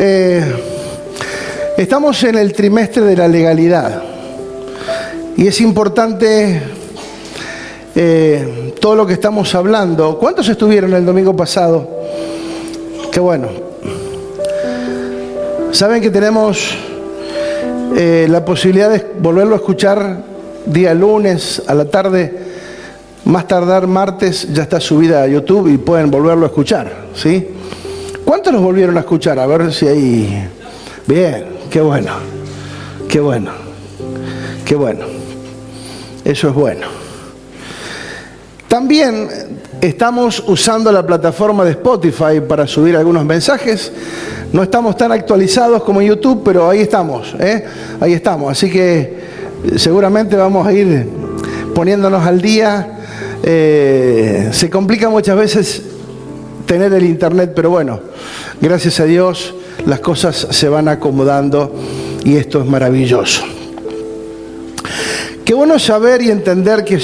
Eh, estamos en el trimestre de la legalidad y es importante eh, todo lo que estamos hablando. ¿Cuántos estuvieron el domingo pasado? Qué bueno. Saben que tenemos eh, la posibilidad de volverlo a escuchar día lunes a la tarde. Más tardar martes ya está subida a YouTube y pueden volverlo a escuchar, ¿sí? ¿Cuántos los volvieron a escuchar? A ver si ahí... Bien, qué bueno, qué bueno, qué bueno. Eso es bueno. También estamos usando la plataforma de Spotify para subir algunos mensajes. No estamos tan actualizados como en YouTube, pero ahí estamos, ¿eh? ahí estamos. Así que seguramente vamos a ir poniéndonos al día. Eh, se complica muchas veces tener el internet, pero bueno, gracias a Dios las cosas se van acomodando y esto es maravilloso. Qué bueno saber y entender que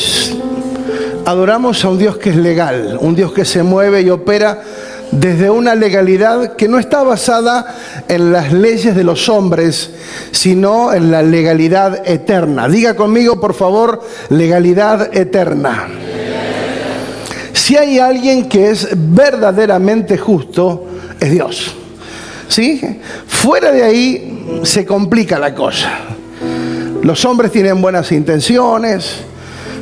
adoramos a un Dios que es legal, un Dios que se mueve y opera desde una legalidad que no está basada en las leyes de los hombres, sino en la legalidad eterna. Diga conmigo, por favor, legalidad eterna. Si hay alguien que es verdaderamente justo, es Dios. ¿Sí? Fuera de ahí se complica la cosa. Los hombres tienen buenas intenciones,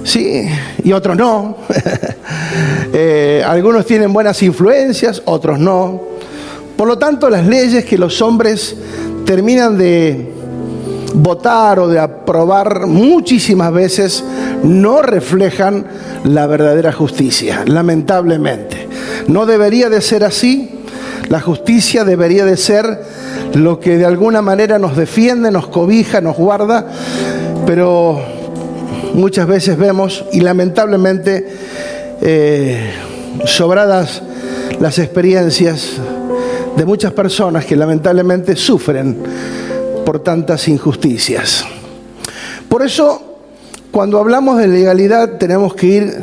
sí, y otros no. Eh, algunos tienen buenas influencias, otros no. Por lo tanto, las leyes que los hombres terminan de votar o de aprobar muchísimas veces no reflejan la verdadera justicia, lamentablemente. No debería de ser así. La justicia debería de ser lo que de alguna manera nos defiende, nos cobija, nos guarda, pero muchas veces vemos y lamentablemente eh, sobradas las experiencias de muchas personas que lamentablemente sufren por tantas injusticias. Por eso, cuando hablamos de legalidad, tenemos que ir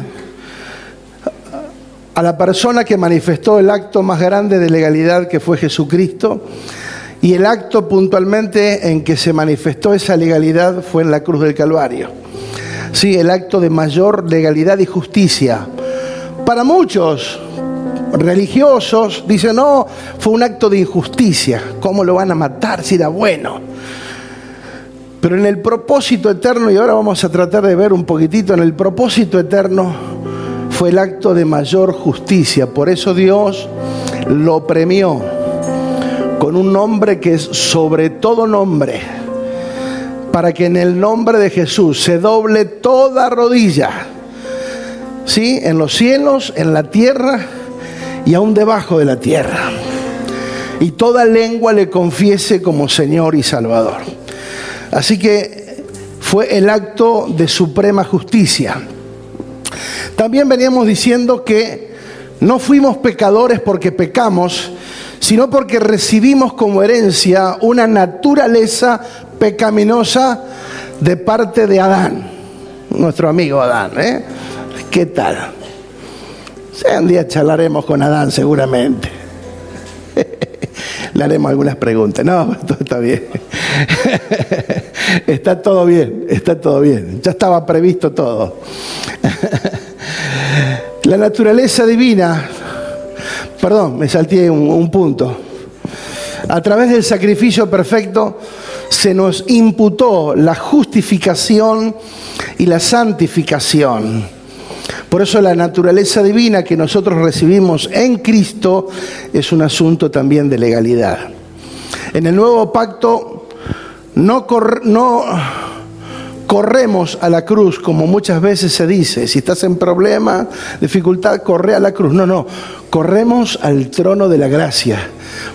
a la persona que manifestó el acto más grande de legalidad que fue Jesucristo. Y el acto puntualmente en que se manifestó esa legalidad fue en la cruz del Calvario. Sí, el acto de mayor legalidad y justicia. Para muchos religiosos dicen, no, fue un acto de injusticia. ¿Cómo lo van a matar si era bueno? Pero en el propósito eterno, y ahora vamos a tratar de ver un poquitito, en el propósito eterno fue el acto de mayor justicia. Por eso Dios lo premió con un nombre que es sobre todo nombre para que en el nombre de Jesús se doble toda rodilla, ¿sí? En los cielos, en la tierra y aún debajo de la tierra. Y toda lengua le confiese como Señor y Salvador. Así que fue el acto de suprema justicia. También veníamos diciendo que no fuimos pecadores porque pecamos, sino porque recibimos como herencia una naturaleza pecaminosa de parte de Adán, nuestro amigo Adán. ¿eh? ¿Qué tal? Un día charlaremos con Adán seguramente. Le haremos algunas preguntas. No, todo está bien. Está todo bien, está todo bien. Ya estaba previsto todo. La naturaleza divina, perdón, me salté un punto. A través del sacrificio perfecto se nos imputó la justificación y la santificación. Por eso la naturaleza divina que nosotros recibimos en Cristo es un asunto también de legalidad. En el nuevo pacto no, no corremos a la cruz como muchas veces se dice. Si estás en problema, dificultad, corre a la cruz. No, no, corremos al trono de la gracia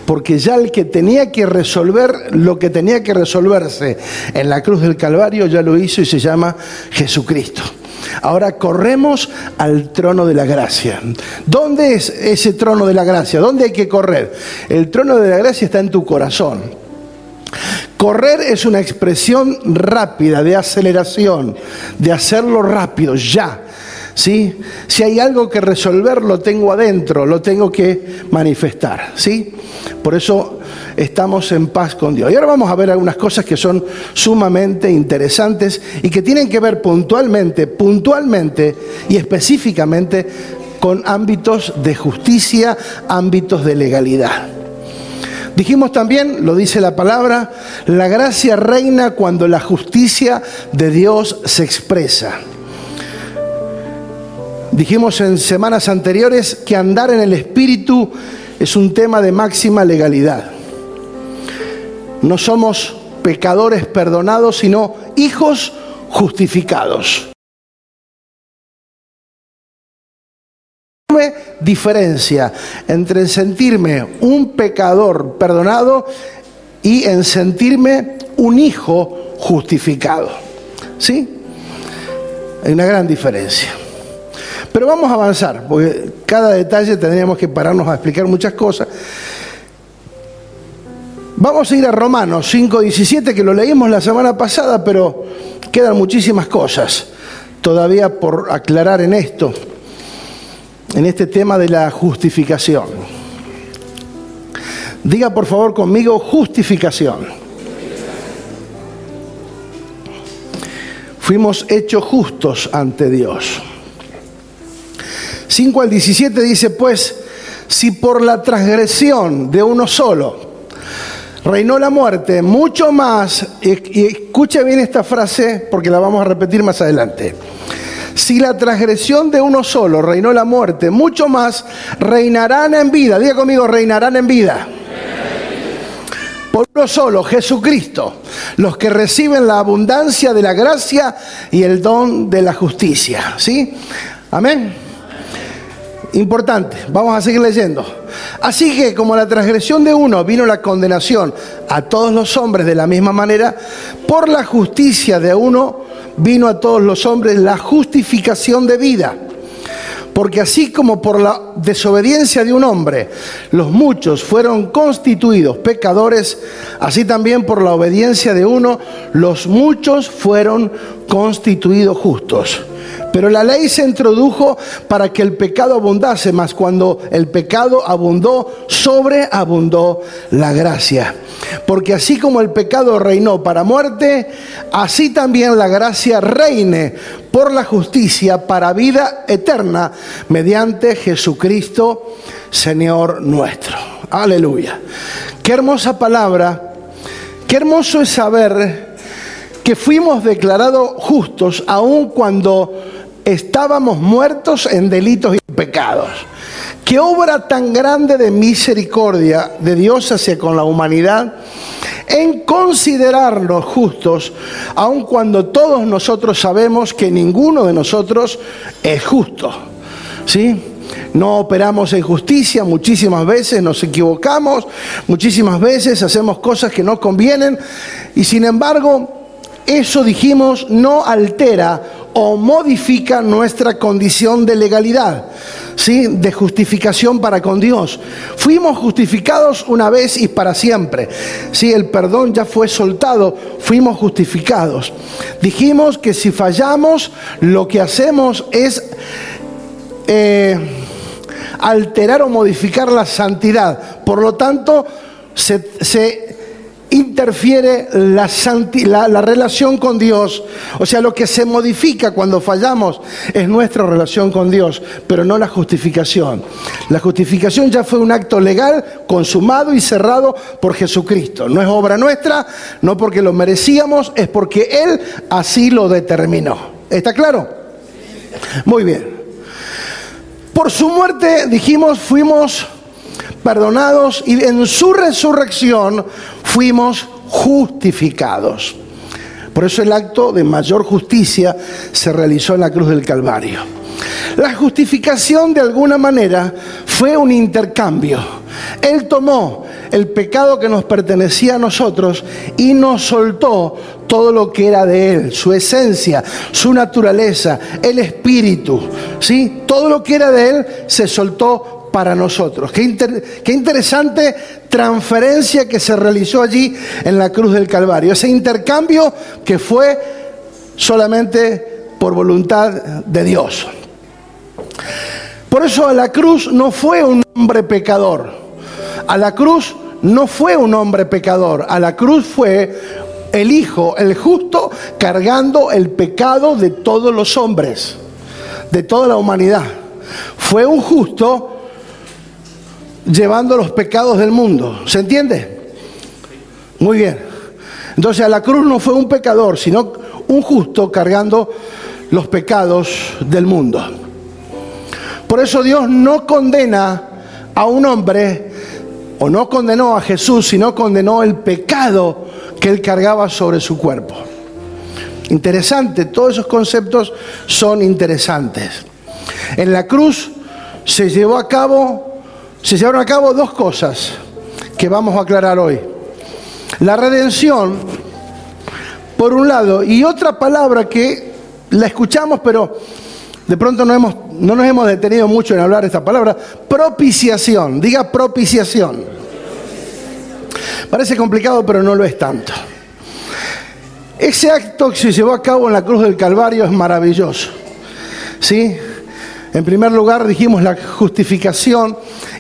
porque ya el que tenía que resolver lo que tenía que resolverse en la cruz del Calvario ya lo hizo y se llama Jesucristo. Ahora corremos al trono de la gracia. ¿Dónde es ese trono de la gracia? ¿Dónde hay que correr? El trono de la gracia está en tu corazón. Correr es una expresión rápida de aceleración, de hacerlo rápido, ya. ¿sí? Si hay algo que resolver, lo tengo adentro, lo tengo que manifestar, ¿sí? Por eso estamos en paz con Dios. Y ahora vamos a ver algunas cosas que son sumamente interesantes y que tienen que ver puntualmente, puntualmente y específicamente con ámbitos de justicia, ámbitos de legalidad. Dijimos también, lo dice la palabra, la gracia reina cuando la justicia de Dios se expresa. Dijimos en semanas anteriores que andar en el Espíritu es un tema de máxima legalidad. No somos pecadores perdonados, sino hijos justificados. Diferencia entre sentirme un pecador perdonado y en sentirme un hijo justificado. ¿Sí? Hay una gran diferencia. Pero vamos a avanzar, porque cada detalle tendríamos que pararnos a explicar muchas cosas. Vamos a ir a Romanos 5.17, que lo leímos la semana pasada, pero quedan muchísimas cosas todavía por aclarar en esto en este tema de la justificación. Diga por favor conmigo justificación. Fuimos hechos justos ante Dios. 5 al 17 dice, pues, si por la transgresión de uno solo reinó la muerte, mucho más, y, escuche bien esta frase porque la vamos a repetir más adelante si la transgresión de uno solo reinó la muerte, mucho más reinarán en vida. Diga conmigo, reinarán en vida. Por uno solo, Jesucristo, los que reciben la abundancia de la gracia y el don de la justicia. ¿Sí? Amén. Importante, vamos a seguir leyendo. Así que como la transgresión de uno vino la condenación a todos los hombres de la misma manera, por la justicia de uno vino a todos los hombres la justificación de vida. Porque así como por la desobediencia de un hombre los muchos fueron constituidos pecadores, así también por la obediencia de uno los muchos fueron constituidos justos. Pero la ley se introdujo para que el pecado abundase, mas cuando el pecado abundó, sobreabundó la gracia. Porque así como el pecado reinó para muerte, así también la gracia reine por la justicia para vida eterna mediante Jesucristo, Señor nuestro. Aleluya. Qué hermosa palabra. Qué hermoso es saber que fuimos declarados justos aun cuando estábamos muertos en delitos y pecados. Qué obra tan grande de misericordia de Dios hacia con la humanidad en considerarnos justos, aun cuando todos nosotros sabemos que ninguno de nosotros es justo. ¿Sí? No operamos en justicia, muchísimas veces nos equivocamos, muchísimas veces hacemos cosas que no convienen y sin embargo eso dijimos no altera o modifica nuestra condición de legalidad, ¿sí? de justificación para con Dios. Fuimos justificados una vez y para siempre. ¿sí? El perdón ya fue soltado, fuimos justificados. Dijimos que si fallamos, lo que hacemos es eh, alterar o modificar la santidad. Por lo tanto, se, se interfiere la, la, relación con Dios. O sea, lo que se modifica cuando fallamos es nuestra relación con Dios, pero no la justificación. La justificación ya fue un acto legal, consumado y cerrado por Jesucristo. No es obra nuestra, no porque lo merecíamos, es porque Él así lo determinó. ¿Está claro? Muy bien. Por su muerte, dijimos, fuimos perdonados y en su resurrección fuimos justificados. Por eso el acto de mayor justicia se realizó en la cruz del Calvario. La justificación de alguna manera fue un intercambio. Él tomó el pecado que nos pertenecía a nosotros y nos soltó todo lo que era de Él, su esencia, su naturaleza, el espíritu. ¿sí? Todo lo que era de Él se soltó para nosotros. Qué, interesante transferencia que se realizó allí en la cruz del Calvario. Ese intercambio que fue solamente por voluntad de Dios. Por eso a la cruz no fue un hombre pecador. A la cruz no fue un hombre pecador. A la cruz fue el Hijo, el justo, cargando el pecado de todos los hombres, de toda la humanidad. Fue un justo llevando los pecados del mundo. ¿Se entiende? Muy bien. Entonces a la cruz no fue un pecador, sino un justo cargando los pecados del mundo. Por eso Dios no condena a un hombre, o no condenó a Jesús, sino condenó el pecado que él cargaba sobre su cuerpo. Interesante, todos esos conceptos son interesantes. En la cruz se llevó a cabo, se llevaron a cabo dos cosas que vamos a aclarar hoy. La redención, por un lado, y otra palabra que la escuchamos, pero de pronto no, hemos, no nos hemos detenido mucho en hablar esta palabra, propiciación, diga propiciación. Parece complicado, pero no lo es tanto. Ese acto que se llevó a cabo en la cruz del Calvario es maravilloso. ¿Sí? En primer lugar dijimos la justificación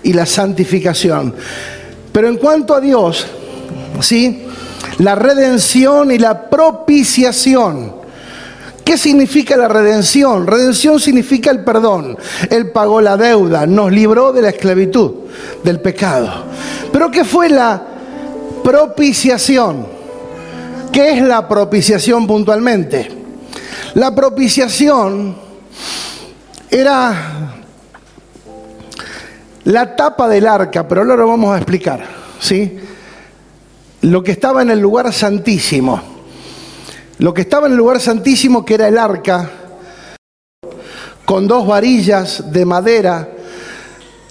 y la santificación. Pero en cuanto a Dios, ¿sí? La redención y la propiciación. ¿Qué significa la redención? Redención significa el perdón. Él pagó la deuda, nos libró de la esclavitud, del pecado. Pero ¿qué fue la propiciación? ¿Qué es la propiciación puntualmente? La propiciación era la tapa del arca, pero ahora lo vamos a explicar, ¿sí? Lo que estaba en el lugar santísimo. Lo que estaba en el lugar santísimo, que era el arca, con dos varillas de madera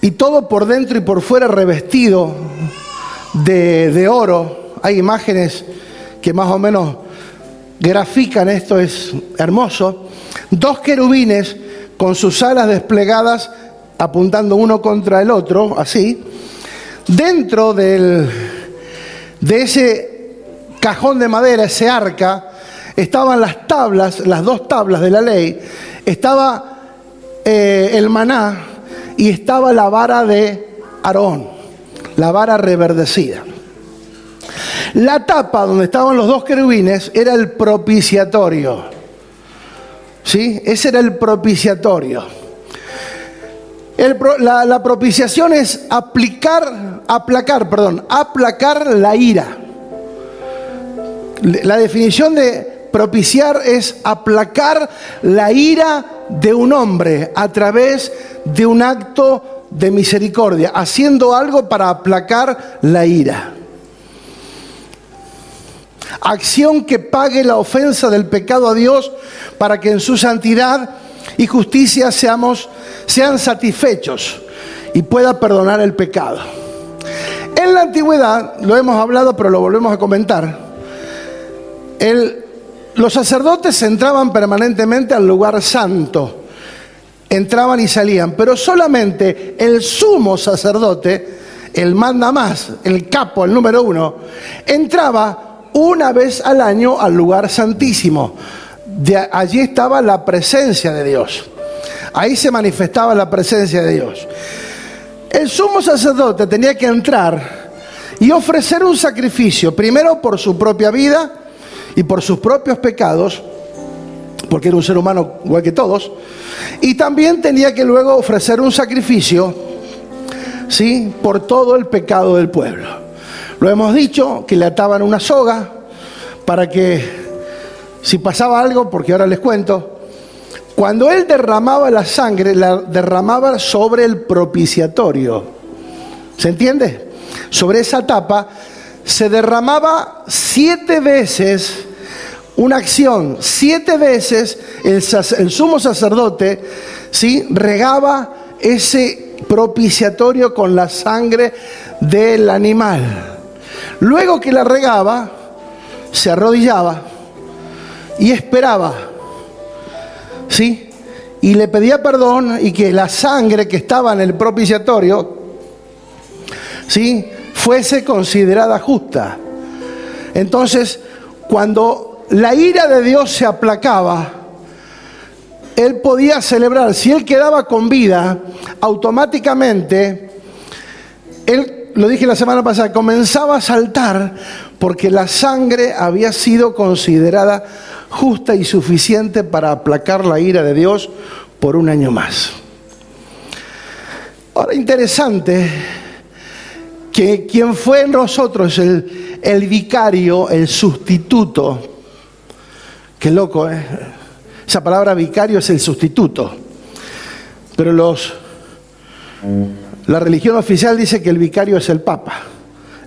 y todo por dentro y por fuera revestido de, de oro. Hay imágenes que más o menos grafican esto, es hermoso. Dos querubines con sus alas desplegadas apuntando uno contra el otro, así. Dentro del, de ese cajón de madera, ese arca, estaban las tablas, las dos tablas de la ley, estaba eh, el maná y estaba la vara de Aarón, la vara reverdecida. La tapa donde estaban los dos querubines era el propiciatorio. ¿Sí? Ese era el propiciatorio. La, la, propiciación es aplicar, aplacar, perdón, aplacar la ira. La definición de propiciar es aplacar la ira de un hombre a través de un acto de misericordia, haciendo algo para aplacar la ira acción que pague la ofensa del pecado a Dios para que en su santidad y justicia seamos, sean satisfechos y pueda perdonar el pecado. En la antigüedad, lo hemos hablado pero lo volvemos a comentar, los sacerdotes entraban permanentemente al lugar santo, entraban y salían, pero solamente el sumo sacerdote, el manda más, el capo, el número uno, entraba una vez al año al lugar santísimo. De allí estaba la presencia de Dios. Ahí se manifestaba la presencia de Dios. El sumo sacerdote tenía que entrar y ofrecer un sacrificio, primero por su propia vida y por sus propios pecados, porque era un ser humano igual que todos, y también tenía que luego ofrecer un sacrificio, ¿sí? Por todo el pecado del pueblo. Lo hemos dicho, que le ataban una soga para que si pasaba algo, porque ahora les cuento, cuando él derramaba la sangre, la derramaba sobre el propiciatorio. ¿Se entiende? Sobre esa tapa se derramaba siete veces una acción, siete veces el, sumo sacerdote ¿sí? regaba ese propiciatorio con la sangre del animal. Luego que la regaba, se arrodillaba y esperaba, ¿sí? Y le pedía perdón y que la sangre que estaba en el propiciatorio, ¿sí? Fuese considerada justa. Entonces, cuando la ira de Dios se aplacaba, él podía celebrar. Si él quedaba con vida, automáticamente, él, lo dije la semana pasada, comenzaba a saltar porque la sangre había sido considerada justa y suficiente para aplacar la ira de Dios por un año más. Ahora, interesante que quien fue en nosotros el, el vicario, el sustituto, qué loco, ¿eh? Esa palabra vicario es el sustituto. Pero los, la religión oficial dice que el vicario es el Papa.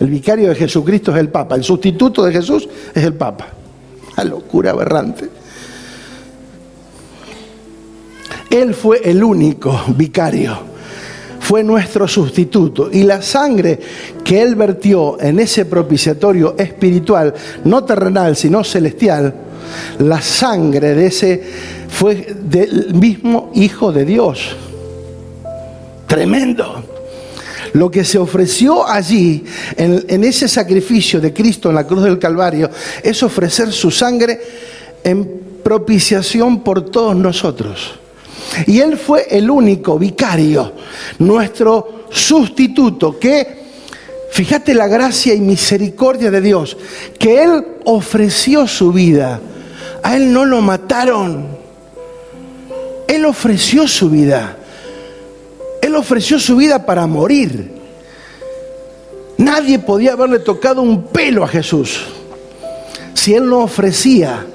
El vicario de Jesucristo es el Papa. El sustituto de Jesús es el Papa. Una locura aberrante. Él fue el único vicario. Fue nuestro sustituto. Y la sangre que Él vertió en ese propiciatorio espiritual, no terrenal, sino celestial, la sangre de ese fue del mismo Hijo de Dios. Tremendo. Lo que se ofreció allí, en, ese sacrificio de Cristo en la cruz del Calvario, es ofrecer su sangre en propiciación por todos nosotros. Y Él fue el único vicario, nuestro sustituto, que Fíjate la gracia y misericordia de Dios, que Él ofreció su vida. A Él no lo mataron. Él ofreció su vida. Ofreció su vida para morir. Nadie podía haberle tocado un pelo a Jesús si Él no ofrecía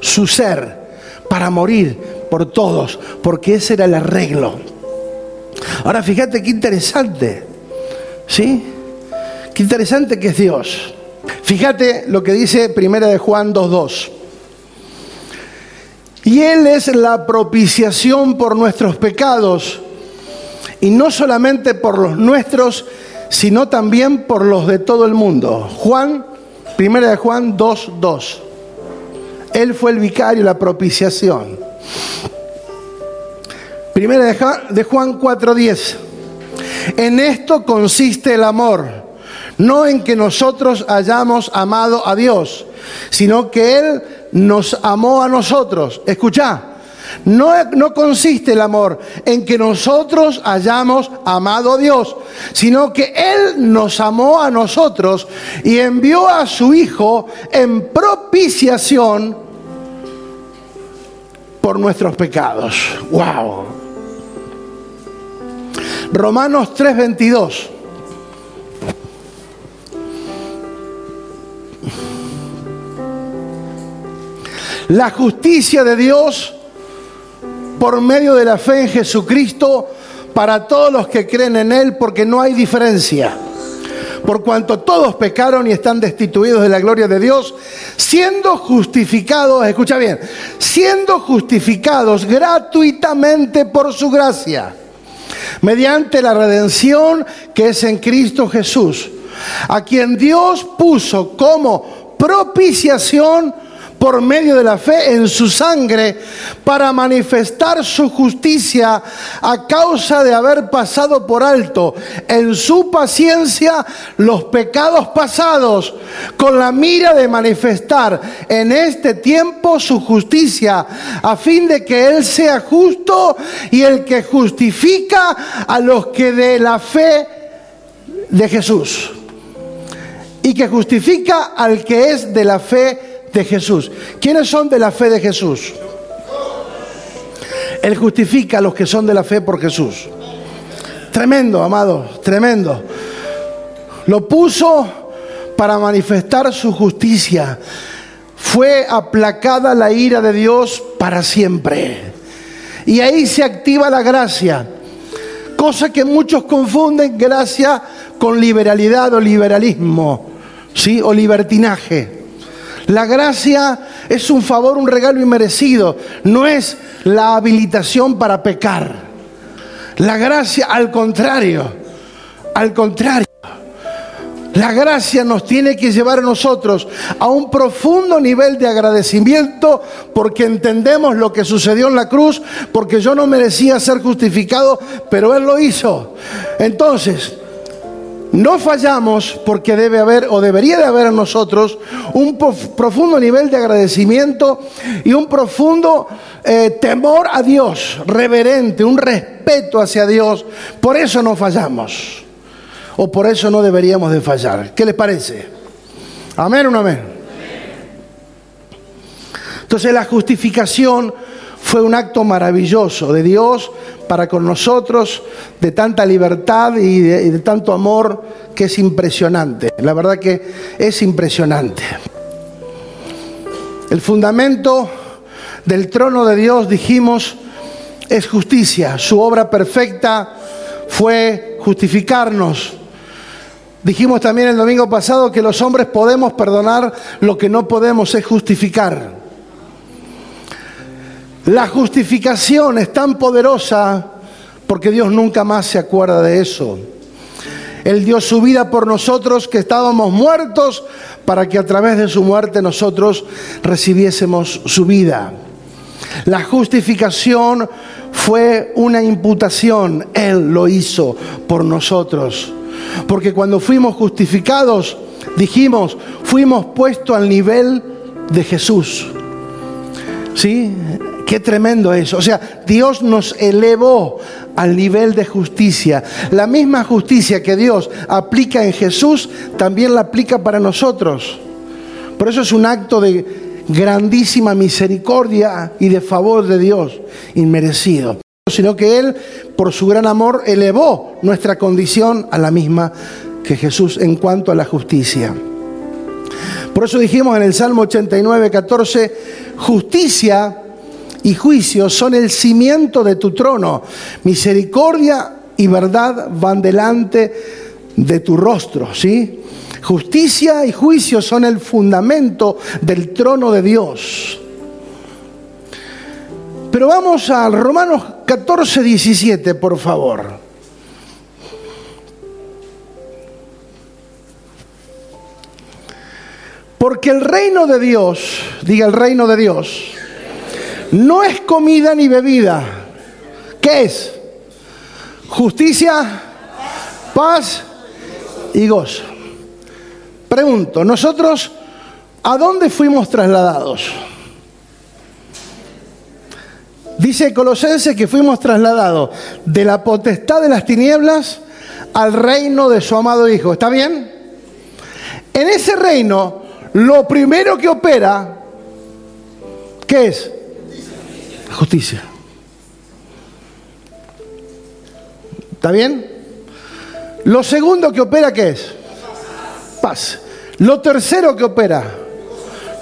su ser para morir por todos, porque ese era el arreglo. Ahora fíjate qué interesante, ¿sí? Qué interesante que es Dios. Fíjate lo que dice Primera de Juan 2.2. Y Él es la propiciación por nuestros pecados, y no solamente por los nuestros, sino también por los de todo el mundo. Juan, Primera de Juan 2.2. Él fue el vicario, la propiciación. Primera de Juan 4.10. En esto consiste el amor no en que nosotros hayamos amado a Dios, sino que Él nos amó a nosotros. Escucha, no, no, consiste el amor en que nosotros hayamos amado a Dios, sino que Él nos amó a nosotros y envió a su Hijo en propiciación por nuestros pecados. ¡Wow! Romanos 3:22. La justicia de Dios por medio de la fe en Jesucristo para todos los que creen en Él, porque no hay diferencia. Por cuanto todos pecaron y están destituidos de la gloria de Dios, siendo justificados, escucha bien, siendo justificados gratuitamente por su gracia, mediante la redención que es en Cristo Jesús, a quien Dios puso como propiciación por medio de la fe en su sangre para manifestar su justicia a causa de haber pasado por alto en su paciencia los pecados pasados con la mira de manifestar en este tiempo su justicia a fin de que Él sea justo y el que justifica a los que de la fe de Jesús y que justifica al que es de la fe de Jesús. ¿Quiénes son de la fe de Jesús? Él justifica a los que son de la fe por Jesús. Tremendo, amado, tremendo. Lo puso para manifestar su justicia. Fue aplacada la ira de Dios para siempre. Y ahí se activa la gracia. Cosa que muchos confunden gracia con liberalidad o liberalismo, ¿sí? O libertinaje. La gracia es un favor, un regalo inmerecido, no es la habilitación para pecar. La gracia, al contrario, al contrario. La gracia nos tiene que llevar a nosotros a un profundo nivel de agradecimiento porque entendemos lo que sucedió en la cruz, porque yo no merecía ser justificado, pero Él lo hizo. Entonces, no fallamos porque debe haber o debería de haber en nosotros un profundo nivel de agradecimiento y un profundo eh, temor a Dios, reverente, un respeto hacia Dios. Por eso no fallamos. O por eso no deberíamos de fallar. ¿Qué les parece? Amén o no amén. Entonces la justificación fue un acto maravilloso de Dios para con nosotros, de tanta libertad y de, tanto amor que es impresionante. La verdad que es impresionante. El fundamento del trono de Dios, dijimos, es justicia. Su obra perfecta fue justificarnos. Dijimos también el domingo pasado que los hombres podemos perdonar, lo que no podemos es justificar. La justificación es tan poderosa porque Dios nunca más se acuerda de eso. Él dio su vida por nosotros que estábamos muertos para que a través de su muerte nosotros recibiésemos su vida. La justificación fue una imputación, Él lo hizo por nosotros. Porque cuando fuimos justificados, dijimos, fuimos puestos al nivel de Jesús. ¿Sí? Qué tremendo eso. O sea, Dios nos elevó al nivel de justicia. La misma justicia que Dios aplica en Jesús, también la aplica para nosotros. Por eso es un acto de grandísima misericordia y de favor de Dios, inmerecido. Sino que Él, por su gran amor, elevó nuestra condición a la misma que Jesús en cuanto a la justicia. Por eso dijimos en el Salmo 89, 14, justicia y juicio son el cimiento de tu trono. Misericordia y verdad van delante de tu rostro, ¿sí? Justicia y juicio son el fundamento del trono de Dios. Pero vamos al Romanos 14, 17, por favor. Porque el reino de Dios, diga el reino de Dios, no es comida ni bebida. ¿Qué es? Justicia, paz y gozo. Pregunto, nosotros, ¿a dónde fuimos trasladados? Dice Colosense que fuimos trasladados de la potestad de las tinieblas al reino de su amado Hijo. ¿Está bien? En ese reino, lo primero que opera, ¿qué es? Justicia. ¿Está bien? Lo segundo que opera, ¿qué es? Paz. Lo tercero que opera,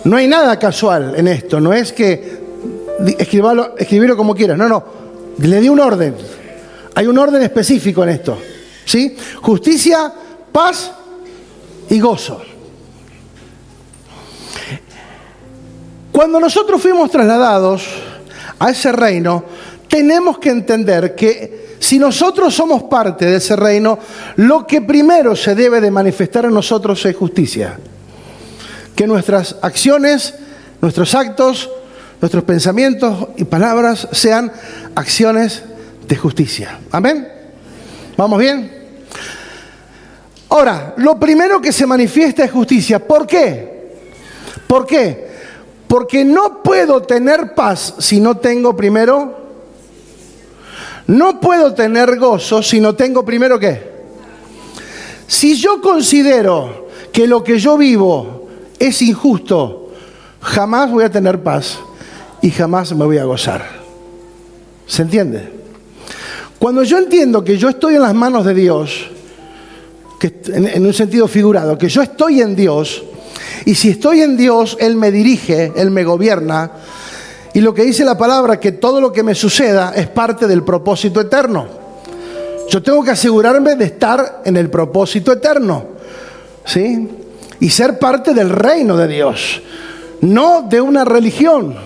no hay nada casual en esto, no es que escribirlo, escribirlo como quieras, no, no, le di un orden. Hay un orden específico en esto. ¿Sí? Justicia, paz y gozo. Cuando nosotros fuimos trasladados, a ese reino, tenemos que entender que si nosotros somos parte de ese reino, lo que primero se debe de manifestar en nosotros es justicia. Que nuestras acciones, nuestros actos, nuestros pensamientos y palabras sean acciones de justicia. Amén. ¿Vamos bien? Ahora, lo primero que se manifiesta es justicia. ¿Por qué? ¿Por qué? Porque no puedo tener paz si no tengo primero... No puedo tener gozo si no tengo primero qué. Si yo considero que lo que yo vivo es injusto, jamás voy a tener paz y jamás me voy a gozar. ¿Se entiende? Cuando yo entiendo que yo estoy en las manos de Dios, que en, un sentido figurado, que yo estoy en Dios, y si estoy en Dios, Él me dirige, Él me gobierna. Y lo que dice la palabra, que todo lo que me suceda es parte del propósito eterno. Yo tengo que asegurarme de estar en el propósito eterno. ¿Sí? Y ser parte del reino de Dios, no de una religión.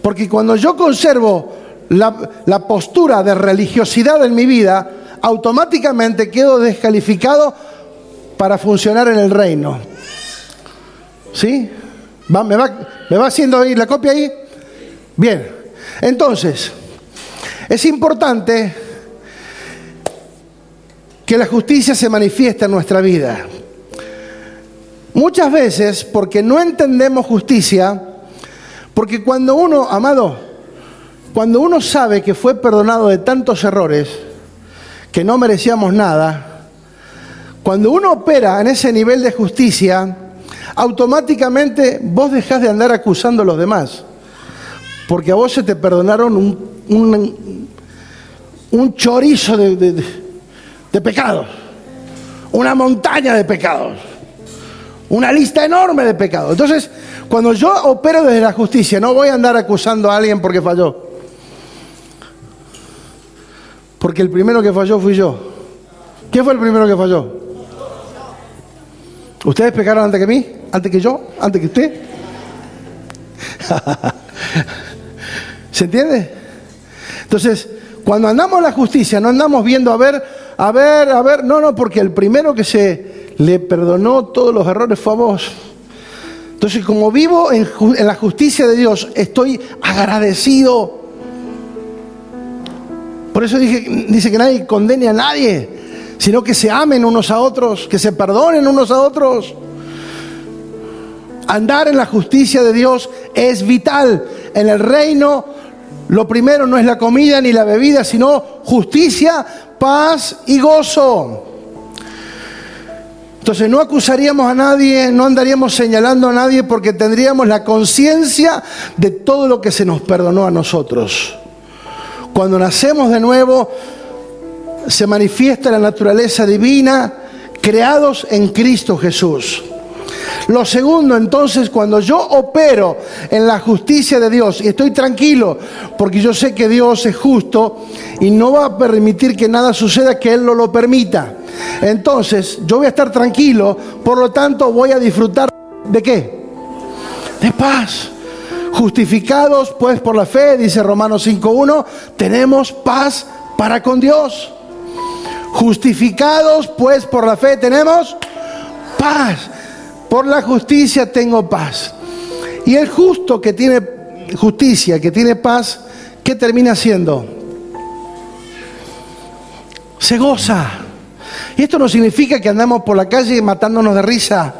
Porque cuando yo conservo la, la postura de religiosidad en mi vida, automáticamente quedo descalificado para funcionar en el reino. ¿Sí? me, va, ¿Me va haciendo ahí la copia ahí? Bien. Entonces, es importante que la justicia se manifiesta en nuestra vida. Muchas veces, porque no entendemos justicia, porque cuando uno, amado, cuando uno sabe que fue perdonado de tantos errores, que no merecíamos nada, cuando uno opera en ese nivel de justicia, automáticamente vos dejás de andar acusando a los demás. Porque a vos se te perdonaron un, un, chorizo de, de pecados, una montaña de pecados, una lista enorme de pecados. Entonces, cuando yo opero desde la justicia, no voy a andar acusando a alguien porque falló. Porque el primero que falló fui yo. ¿Quién fue el primero que falló? ¿Ustedes pecaron antes que mí? ¿Antes que yo? ¿Antes que usted? ¿Se entiende? Entonces, cuando andamos a la justicia, no andamos viendo a ver, a ver, a ver, no, no, porque el primero que se le perdonó todos los errores fue a vos. Entonces, como vivo en, en la justicia de Dios, estoy agradecido por eso dice que nadie condene a nadie, sino que se amen unos a otros, que se perdonen unos a otros. Andar en la justicia de Dios es vital. En el reino lo primero no es la comida ni la bebida, sino justicia, paz y gozo. Entonces no acusaríamos a nadie, no andaríamos señalando a nadie porque tendríamos la conciencia de todo lo que se nos perdonó a nosotros. Cuando nacemos de nuevo, se manifiesta la naturaleza divina, creados en Cristo Jesús. Lo segundo, entonces, cuando yo opero en la justicia de Dios y estoy tranquilo, porque yo sé que Dios es justo y no va a permitir que nada suceda que Él no lo permita. Entonces, yo voy a estar tranquilo, por lo tanto, voy a disfrutar de qué? De paz. Justificados pues por la fe, dice Romanos 5.1, tenemos paz para con Dios. Justificados pues por la fe tenemos paz. Por la justicia tengo paz. Y el justo que tiene justicia, que tiene paz, ¿qué termina haciendo? Se goza. Y esto no significa que andamos por la calle matándonos de risa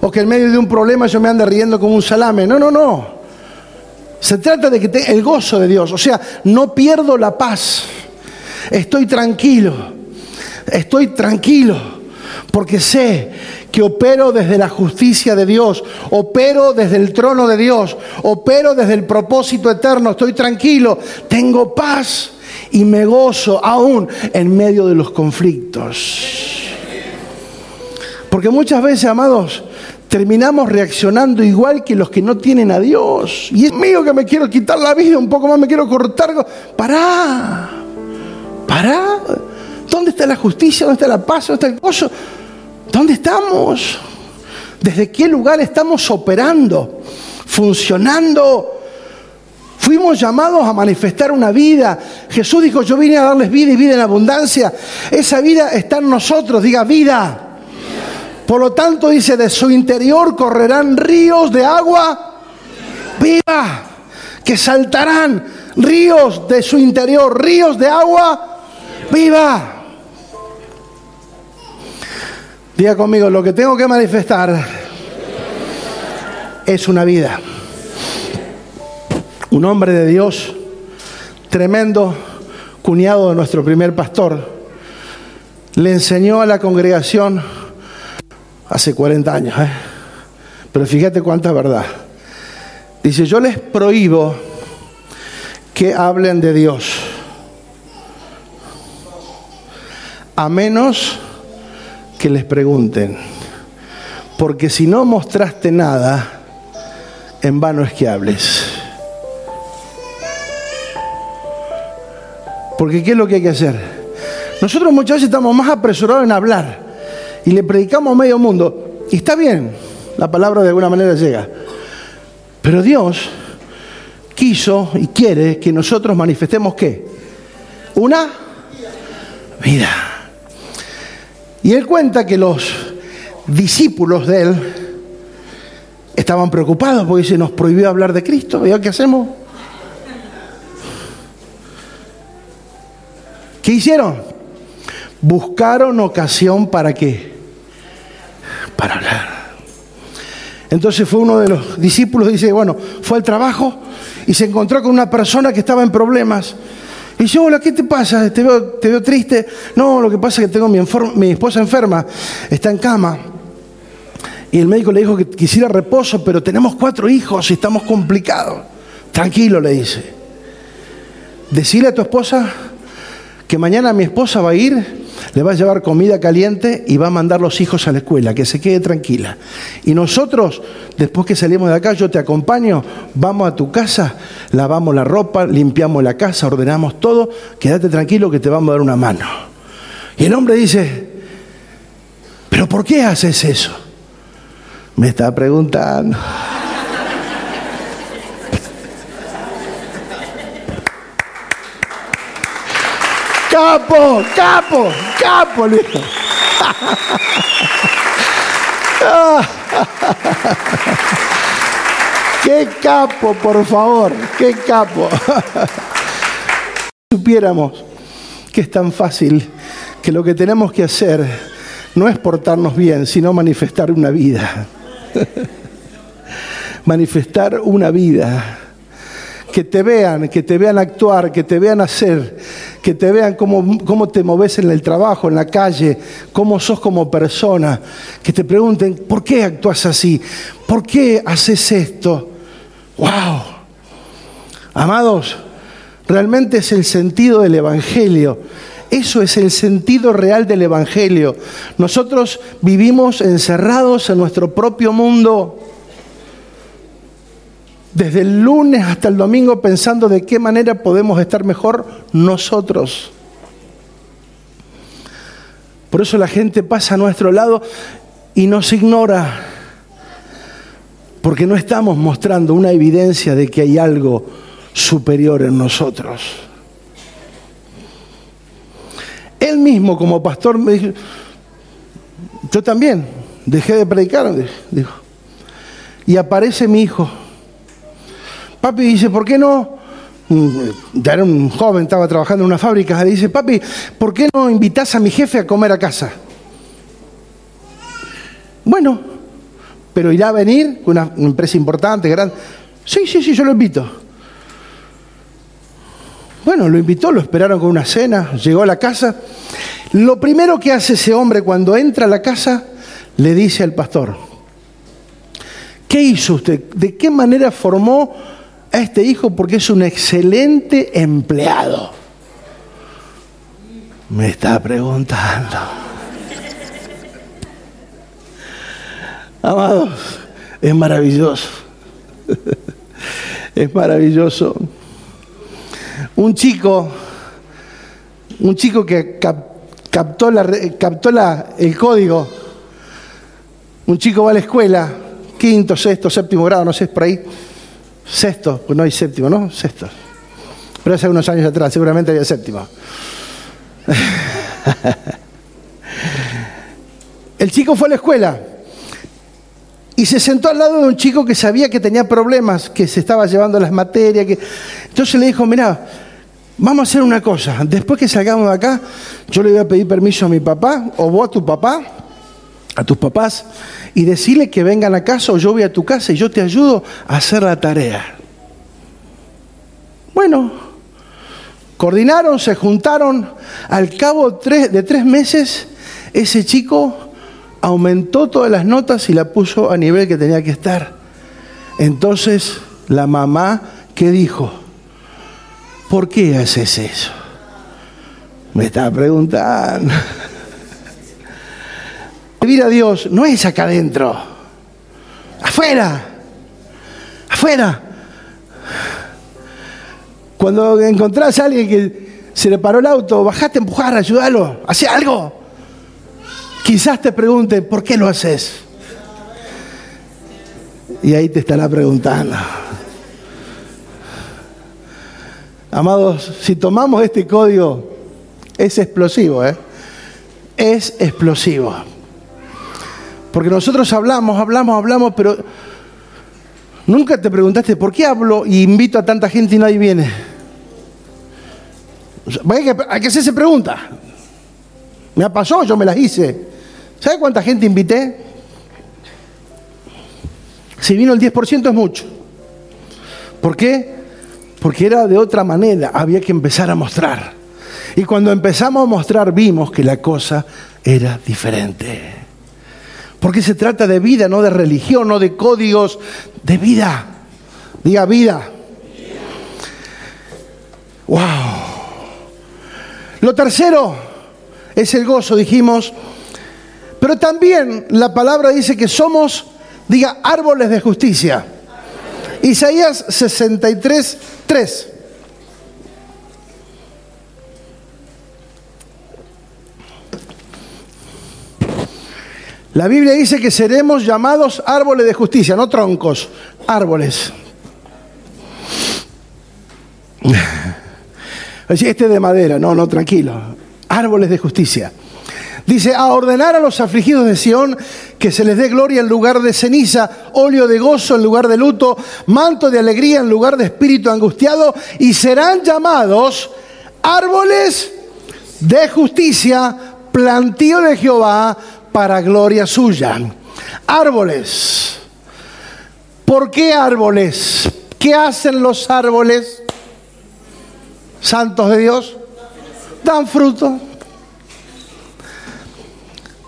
o que en medio de un problema yo me ande riendo como un salame. No, no, no. Se trata de que el gozo de Dios, o sea, no pierdo la paz. Estoy tranquilo. Estoy tranquilo porque sé que opero desde la justicia de Dios, opero desde el trono de Dios, opero desde el propósito eterno, estoy tranquilo, tengo paz y me gozo aún en medio de los conflictos. Porque muchas veces, amados, terminamos reaccionando igual que los que no tienen a Dios. Y es mío que me quiero quitar la vida, un poco más me quiero cortar. Pará, pará. ¿Dónde está la justicia? ¿Dónde está la paz? ¿Dónde está el gozo? ¿Dónde estamos? ¿Desde qué lugar estamos operando? Funcionando. Fuimos llamados a manifestar una vida. Jesús dijo, yo vine a darles vida y vida en abundancia. Esa vida está en nosotros, diga vida. Por lo tanto, dice, de su interior correrán ríos de agua viva, que saltarán ríos de su interior, ríos de agua viva. Diga conmigo, lo que tengo que manifestar es una vida. Un hombre de Dios, tremendo, cuñado de nuestro primer pastor, le enseñó a la congregación hace 40 años, ¿eh? pero fíjate cuánta verdad. Dice, yo les prohíbo que hablen de Dios, a menos que les pregunten, porque si no mostraste nada, en vano es que hables. Porque ¿qué es lo que hay que hacer? Nosotros muchas veces estamos más apresurados en hablar y le predicamos a medio mundo. Y está bien, la palabra de alguna manera llega. Pero Dios quiso y quiere que nosotros manifestemos qué? Una vida. Y él cuenta que los discípulos de él estaban preocupados porque se nos prohibió hablar de Cristo. ¿Y qué hacemos? ¿Qué hicieron? buscaron ocasión para qué? Para hablar. Entonces fue uno de los discípulos, dice, bueno, fue al trabajo y se encontró con una persona que estaba en problemas. Y yo, hola, ¿qué te pasa? Te veo, te veo triste. No, lo que pasa es que tengo mi, esposa enferma, está en cama. Y el médico le dijo que quisiera reposo, pero tenemos cuatro hijos y estamos complicados. Tranquilo, le dice. Decile a tu esposa que mañana mi esposa va a ir le va a llevar comida caliente y va a mandar los hijos a la escuela, que se quede tranquila. Y nosotros, después que salimos de acá, yo te acompaño, vamos a tu casa, lavamos la ropa, limpiamos la casa, ordenamos todo, quédate tranquilo que te vamos a dar una mano. Y el hombre dice, ¿pero por qué haces eso? Me está preguntando. Capo, capo, capo, le Qué capo, por favor, qué capo. Supiéramos que es tan fácil que lo que tenemos que hacer no es portarnos bien, sino manifestar una vida. manifestar una vida que te vean, que te vean actuar, que te vean hacer, que te vean cómo, cómo te moves en el trabajo, en la calle, cómo sos como persona, que te pregunten, ¿por qué actúas así? ¿Por qué haces esto? ¡Wow! Amados, realmente es el sentido del Evangelio. Eso es el sentido real del Evangelio. Nosotros vivimos encerrados en nuestro propio mundo desde el lunes hasta el domingo pensando de qué manera podemos estar mejor nosotros. Por eso la gente pasa a nuestro lado y nos ignora, porque no estamos mostrando una evidencia de que hay algo superior en nosotros. Él mismo como pastor me dijo, yo también dejé de predicar, dijo, y aparece mi hijo Papi dice, ¿por qué no? Mm, ya era un joven, estaba trabajando en una fábrica. Le dice, papi, ¿por qué no invitas a mi jefe a comer a casa? Bueno, pero irá a venir una, una empresa importante, grande. Sí, sí, sí, yo lo invito. Bueno, lo invitó, lo esperaron con una cena, llegó a la casa. Lo primero que hace ese hombre cuando entra a la casa, le dice al pastor, ¿qué hizo usted? ¿De qué manera formó a este hijo porque es un excelente empleado. Me está preguntando. Amados, es maravilloso. Es maravilloso. Un chico, un chico que captó, la, captó la, el código, un chico va a la escuela, quinto, sexto, séptimo grado, no sé, por ahí Sexto, pues no hay séptimo, ¿no? Sexto. Pero hace unos años atrás, seguramente había séptimo. El chico fue a la escuela y se sentó al lado de un chico que sabía que tenía problemas, que se estaba llevando las materias. Que... Entonces le dijo, mira, vamos a hacer una cosa. Después que salgamos de acá, yo le voy a pedir permiso a mi papá o vos a tu papá a tus papás y decirle que vengan a casa o yo voy a tu casa y yo te ayudo a hacer la tarea. Bueno, coordinaron, se juntaron, al cabo de tres meses ese chico aumentó todas las notas y la puso a nivel que tenía que estar. Entonces la mamá, ¿qué dijo? ¿Por qué haces eso? Me está preguntando. Servir a Dios no es acá adentro, afuera, afuera. Cuando encontrás a alguien que se le paró el auto, bajate a empujar, ayúdalo, hace algo. Quizás te pregunte, ¿por qué lo haces? Y ahí te estará preguntando. Amados, si tomamos este código, es explosivo, ¿eh? Es explosivo. Porque nosotros hablamos, hablamos, hablamos, pero nunca te preguntaste por qué hablo y invito a tanta gente y nadie viene. hay, que, hacerse pregunta. Me pasó, yo me las hice. ¿Sabe cuánta gente invité? Si vino el 10% es mucho. ¿Por qué? Porque era de otra manera, había que empezar a mostrar. Y cuando empezamos a mostrar vimos que la cosa era diferente. Porque se trata de vida, no de religión, no de códigos, de vida. Diga vida. Wow. Lo tercero es el gozo, dijimos. Pero también la palabra dice que somos, diga, árboles de justicia. Isaías 63, 3. La Biblia dice que seremos llamados árboles de justicia, no troncos, árboles. Este de madera, no, no, tranquilo. Árboles de justicia. Dice, a ordenar a los afligidos de Sión que se les dé gloria en lugar de ceniza, óleo de gozo en lugar de luto, manto de alegría en lugar de espíritu angustiado, y serán llamados árboles de justicia, plantío de Jehová para gloria suya. Árboles. ¿Por qué árboles? ¿Qué hacen los árboles? Santos de Dios. Dan fruto.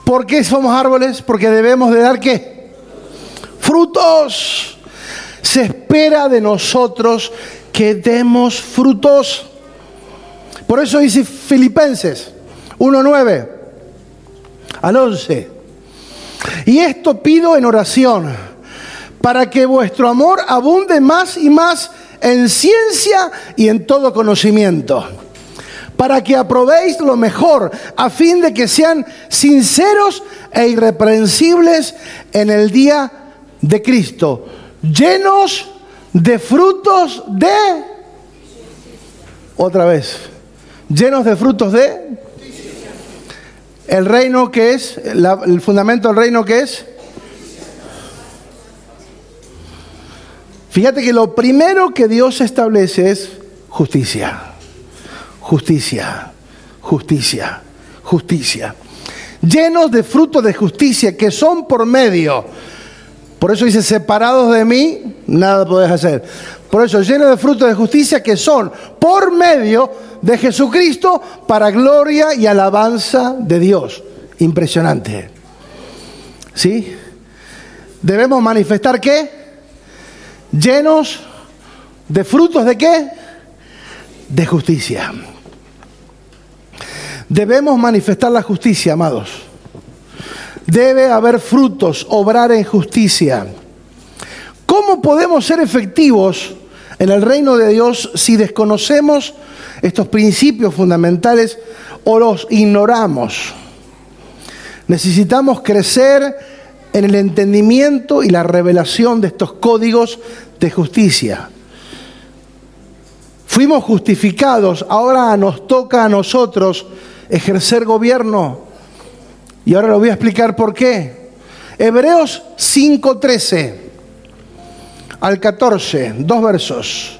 ¿Por qué somos árboles? Porque debemos de dar qué? Frutos. Se espera de nosotros que demos frutos. Por eso dice Filipenses 1.9 al 11. Y esto pido en oración, para que vuestro amor abunde más y más en ciencia y en todo conocimiento para que aprobéis lo mejor, a fin de que sean sinceros e irreprensibles en el día de Cristo, llenos de frutos de... Otra vez, llenos de frutos de... El reino que es, el fundamento del reino que es... Fíjate que lo primero que Dios establece es justicia justicia, justicia, justicia. Llenos de frutos de justicia que son por medio. Por eso dice, separados de mí, nada podés hacer. Por eso, llenos de frutos de justicia que son por medio de Jesucristo para gloria y alabanza de Dios. Impresionante. ¿Sí? Debemos manifestar qué? Llenos de frutos de qué? De justicia. Debemos manifestar la justicia, amados. Debe haber frutos, obrar en justicia. ¿Cómo podemos ser efectivos en el reino de Dios si desconocemos estos principios fundamentales o los ignoramos? Necesitamos crecer en el entendimiento y la revelación de estos códigos de justicia. Fuimos justificados, ahora nos toca a nosotros ejercer gobierno. Y ahora lo voy a explicar por qué. Hebreos 5.13 al 14, dos versos.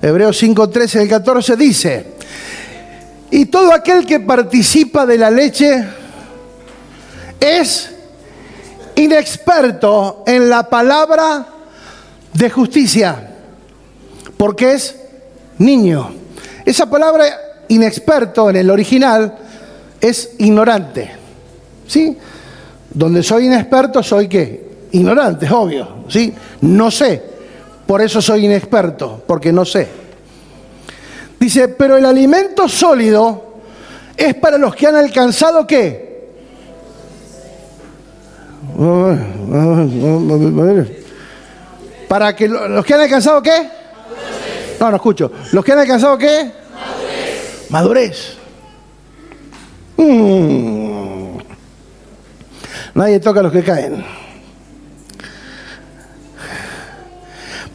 Hebreos 5.13 al 14 dice, y todo aquel que participa de la leche es inexperto en la palabra de justicia, porque es niño. Esa palabra inexperto en el original es ignorante. ¿Sí? Donde soy inexperto soy qué? Ignorante, es obvio. ¿Sí? No sé. Por eso soy inexperto, porque no sé. Dice, pero el alimento sólido es para los que han alcanzado qué? Para que los que han alcanzado qué? No, no escucho. ¿Los que han alcanzado qué? Madurez. Mm. Nadie toca a los que caen.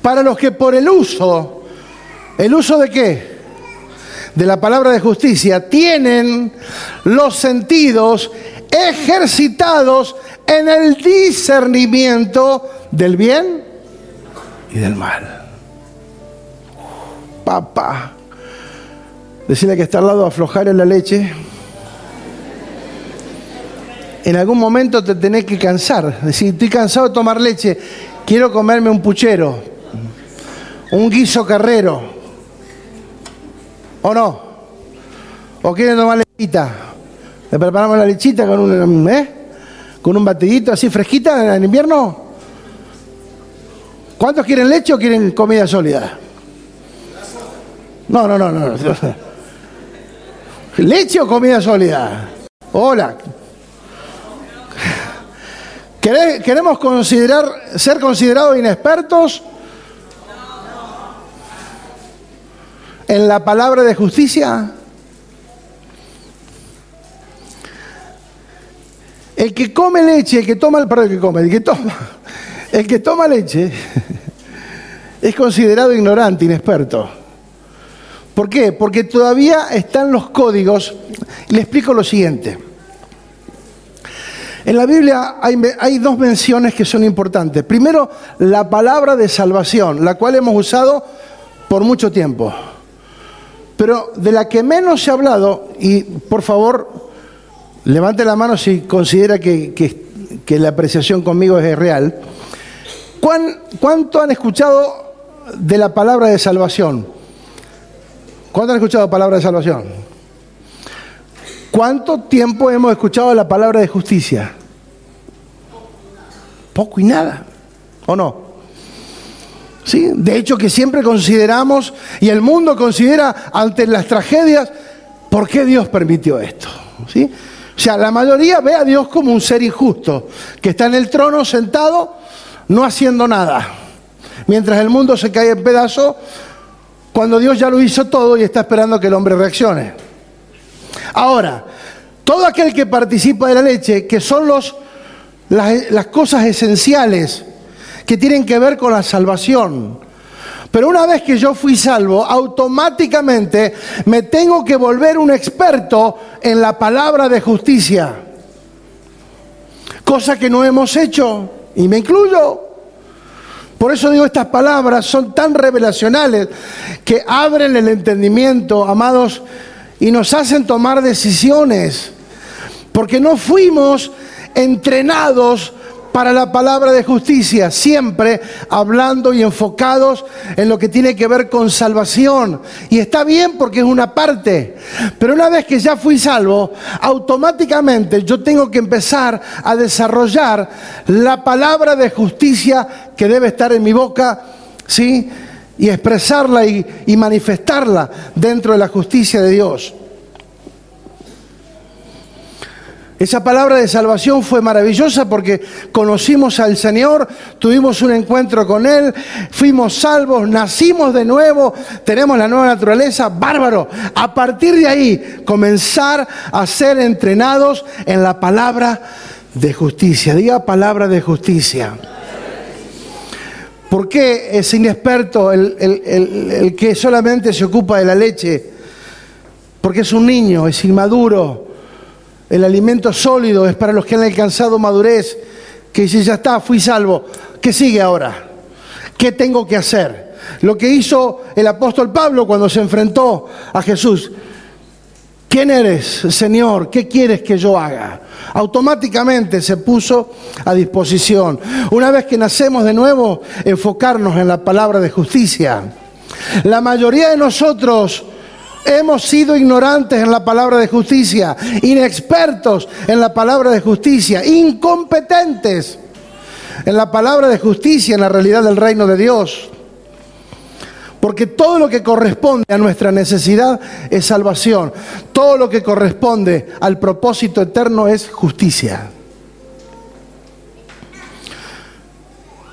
Para los que por el uso, ¿el uso de qué? De la palabra de justicia, tienen los sentidos ejercitados en el discernimiento del bien y del mal. Papá. Decirle que está al lado aflojar en la leche. en algún momento te tenés que cansar. Decir, estoy cansado de tomar leche, quiero comerme un puchero, un guiso carrero. ¿O no? ¿O quieren tomar lechita? ¿Le preparamos la lechita con un, ¿eh? con un batidito así fresquita en invierno? ¿Cuántos quieren leche o quieren comida sólida? No, no, no, no. ¿Leche o comida sólida? Hola. ¿Queremos considerar, ser considerados inexpertos en la palabra de justicia? El que come leche, el que toma, perdón, el que come, el que toma, el que toma leche es considerado ignorante, inexperto. ¿Por qué? Porque todavía están los códigos. Le explico lo siguiente. En la Biblia hay, dos menciones que son importantes. Primero, la palabra de salvación, la cual hemos usado por mucho tiempo. Pero de la que menos se ha hablado, y por favor, levante la mano si considera que, la apreciación conmigo es real. ¿Cuánto han escuchado de la palabra de salvación? ¿Cuánto han escuchado la palabra de salvación? ¿Cuánto tiempo hemos escuchado la palabra de justicia? Poco y nada, ¿o no? ¿Sí? De hecho, que siempre consideramos, y el mundo considera ante las tragedias, ¿por qué Dios permitió esto? ¿Sí? O sea, la mayoría ve a Dios como un ser injusto, que está en el trono sentado, no haciendo nada. Mientras el mundo se cae en pedazos, cuando Dios ya lo hizo todo y está esperando que el hombre reaccione. Ahora, todo aquel que participa de la leche, que son los, las, las cosas esenciales que tienen que ver con la salvación, pero una vez que yo fui salvo, automáticamente me tengo que volver un experto en la palabra de justicia. Cosa que no hemos hecho, y me incluyo. Por eso digo, estas palabras son tan revelacionales que abren el entendimiento, amados y nos hacen tomar decisiones, porque no fuimos entrenados para la palabra de justicia, siempre hablando y enfocados en lo que tiene que ver con salvación. Y está bien porque es una parte, pero una vez que ya fui salvo, automáticamente yo tengo que empezar a desarrollar la palabra de justicia que debe estar en mi boca, ¿sí? y expresarla y, manifestarla dentro de la justicia de Dios. Esa palabra de salvación fue maravillosa porque conocimos al Señor, tuvimos un encuentro con Él, fuimos salvos, nacimos de nuevo, tenemos la nueva naturaleza, bárbaro. A partir de ahí, comenzar a ser entrenados en la palabra de justicia. Diga palabra de justicia. ¿Por qué es inexperto el, que solamente se ocupa de la leche? Porque es un niño, es inmaduro. El alimento sólido es para los que han alcanzado madurez, que dice, ya está, fui salvo. ¿Qué sigue ahora? ¿Qué tengo que hacer? Lo que hizo el apóstol Pablo cuando se enfrentó a Jesús. ¿Quién eres, Señor? ¿Qué quieres que yo haga? Automáticamente se puso a disposición. Una vez que nacemos de nuevo, enfocarnos en la palabra de justicia. La mayoría de nosotros hemos sido ignorantes en la palabra de justicia, inexpertos en la palabra de justicia, incompetentes en la palabra de justicia, en la realidad del reino de Dios. Porque todo lo que corresponde a nuestra necesidad es salvación. Todo lo que corresponde al propósito eterno es justicia.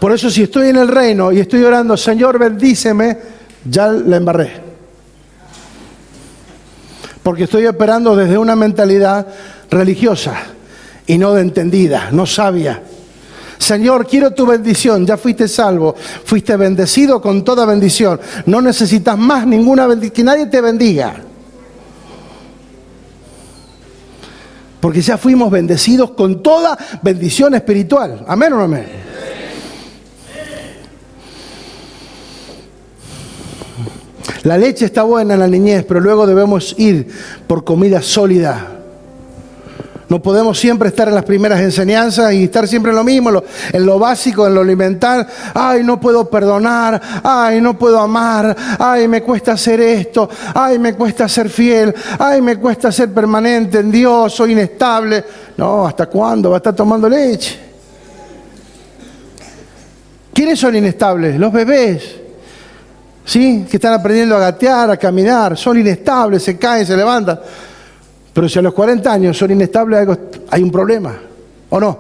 Por eso si estoy en el reino y estoy orando, Señor, bendíceme, ya la embarré. Porque estoy operando desde una mentalidad religiosa y no de entendida, no sabia. Señor, quiero tu bendición, ya fuiste salvo, fuiste bendecido con toda bendición. No necesitas más ninguna bendición, que nadie te bendiga. Porque ya fuimos bendecidos con toda bendición espiritual. Amén o no amén. La leche está buena en la niñez, pero luego debemos ir por comida sólida No podemos siempre estar en las primeras enseñanzas y estar siempre en lo mismo, en lo, básico, en lo alimentar. Ay, no puedo perdonar. Ay, no puedo amar. Ay, me cuesta hacer esto. Ay, me cuesta ser fiel. Ay, me cuesta ser permanente en Dios. Soy inestable. No, ¿hasta cuándo va a estar tomando leche? ¿Quiénes son inestables? Los bebés. ¿Sí? Que están aprendiendo a gatear, a caminar. Son inestables, se caen, se levantan. Pero si a los 40 años son inestables, hay un problema, ¿o no?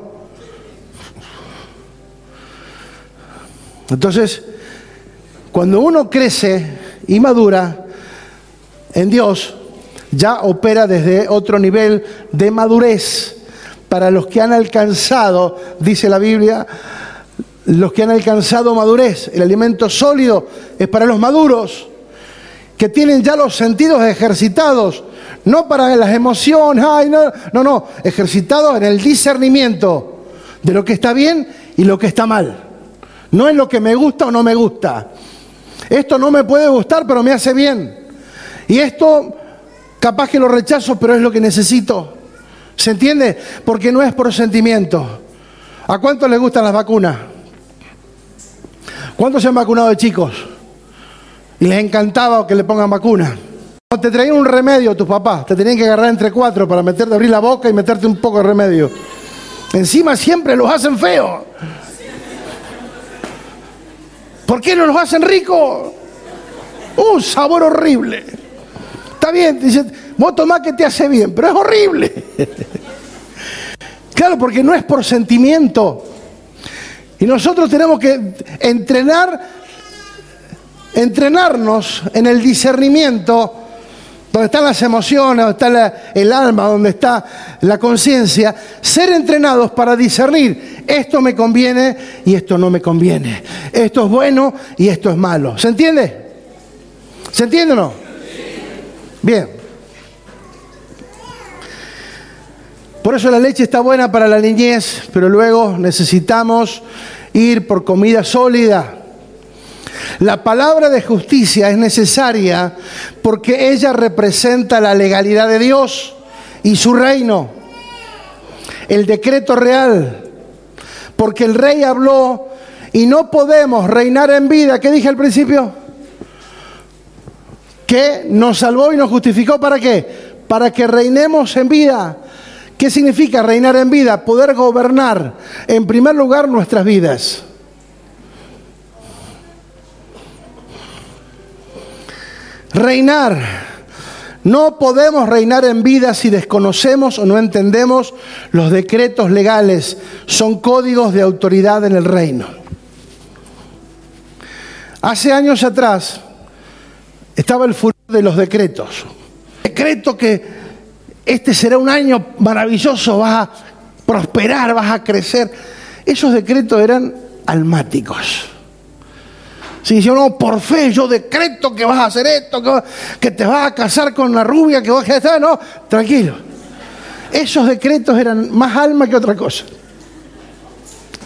Entonces, cuando uno crece y madura en Dios, ya opera desde otro nivel de madurez. Para los que han alcanzado, dice la Biblia, los que han alcanzado madurez, el alimento sólido es para los maduros, que tienen ya los sentidos ejercitados no para las emociones, ay, no, no, no, ejercitado en el discernimiento de lo que está bien y lo que está mal. No es lo que me gusta o no me gusta. Esto no me puede gustar, pero me hace bien. Y esto capaz que lo rechazo, pero es lo que necesito. ¿Se entiende? Porque no es por sentimiento. ¿A cuántos les gustan las vacunas? ¿Cuántos se han vacunado de chicos? Y les encantaba que le pongan vacuna. Te traían un remedio tus papás, te tenían que agarrar entre cuatro para meterte, abrir la boca y meterte un poco de remedio. Encima siempre los hacen feo. ¿Por qué no los hacen rico? Un sabor horrible. Está bien, dice, vos tomás que te hace bien, pero es horrible. claro, porque no es por sentimiento. Y nosotros tenemos que entrenar, entrenarnos en el discernimiento donde están las emociones, donde está el alma, donde está la conciencia, ser entrenados para discernir, esto me conviene y esto no me conviene, esto es bueno y esto es malo. ¿Se entiende? ¿Se entiende o no? Bien. Por eso la leche está buena para la niñez, pero luego necesitamos ir por comida sólida la palabra de justicia es necesaria porque ella representa la legalidad de Dios y su reino, el decreto real, porque el rey habló y no podemos reinar en vida. ¿Qué dije al principio? Que nos salvó y nos justificó para qué? Para que reinemos en vida. ¿Qué significa reinar en vida? Poder gobernar en primer lugar nuestras vidas. Reinar. No podemos reinar en vida si desconocemos o no entendemos los decretos legales. Son códigos de autoridad en el reino. Hace años atrás estaba el furor de los decretos. Decreto que este será un año maravilloso, vas a prosperar, vas a crecer. Esos decretos eran almáticos. Si dice, no, por fe yo decreto que vas a hacer esto, que, te vas a casar con la rubia, que vas a estar, no, tranquilo. Esos decretos eran más alma que otra cosa.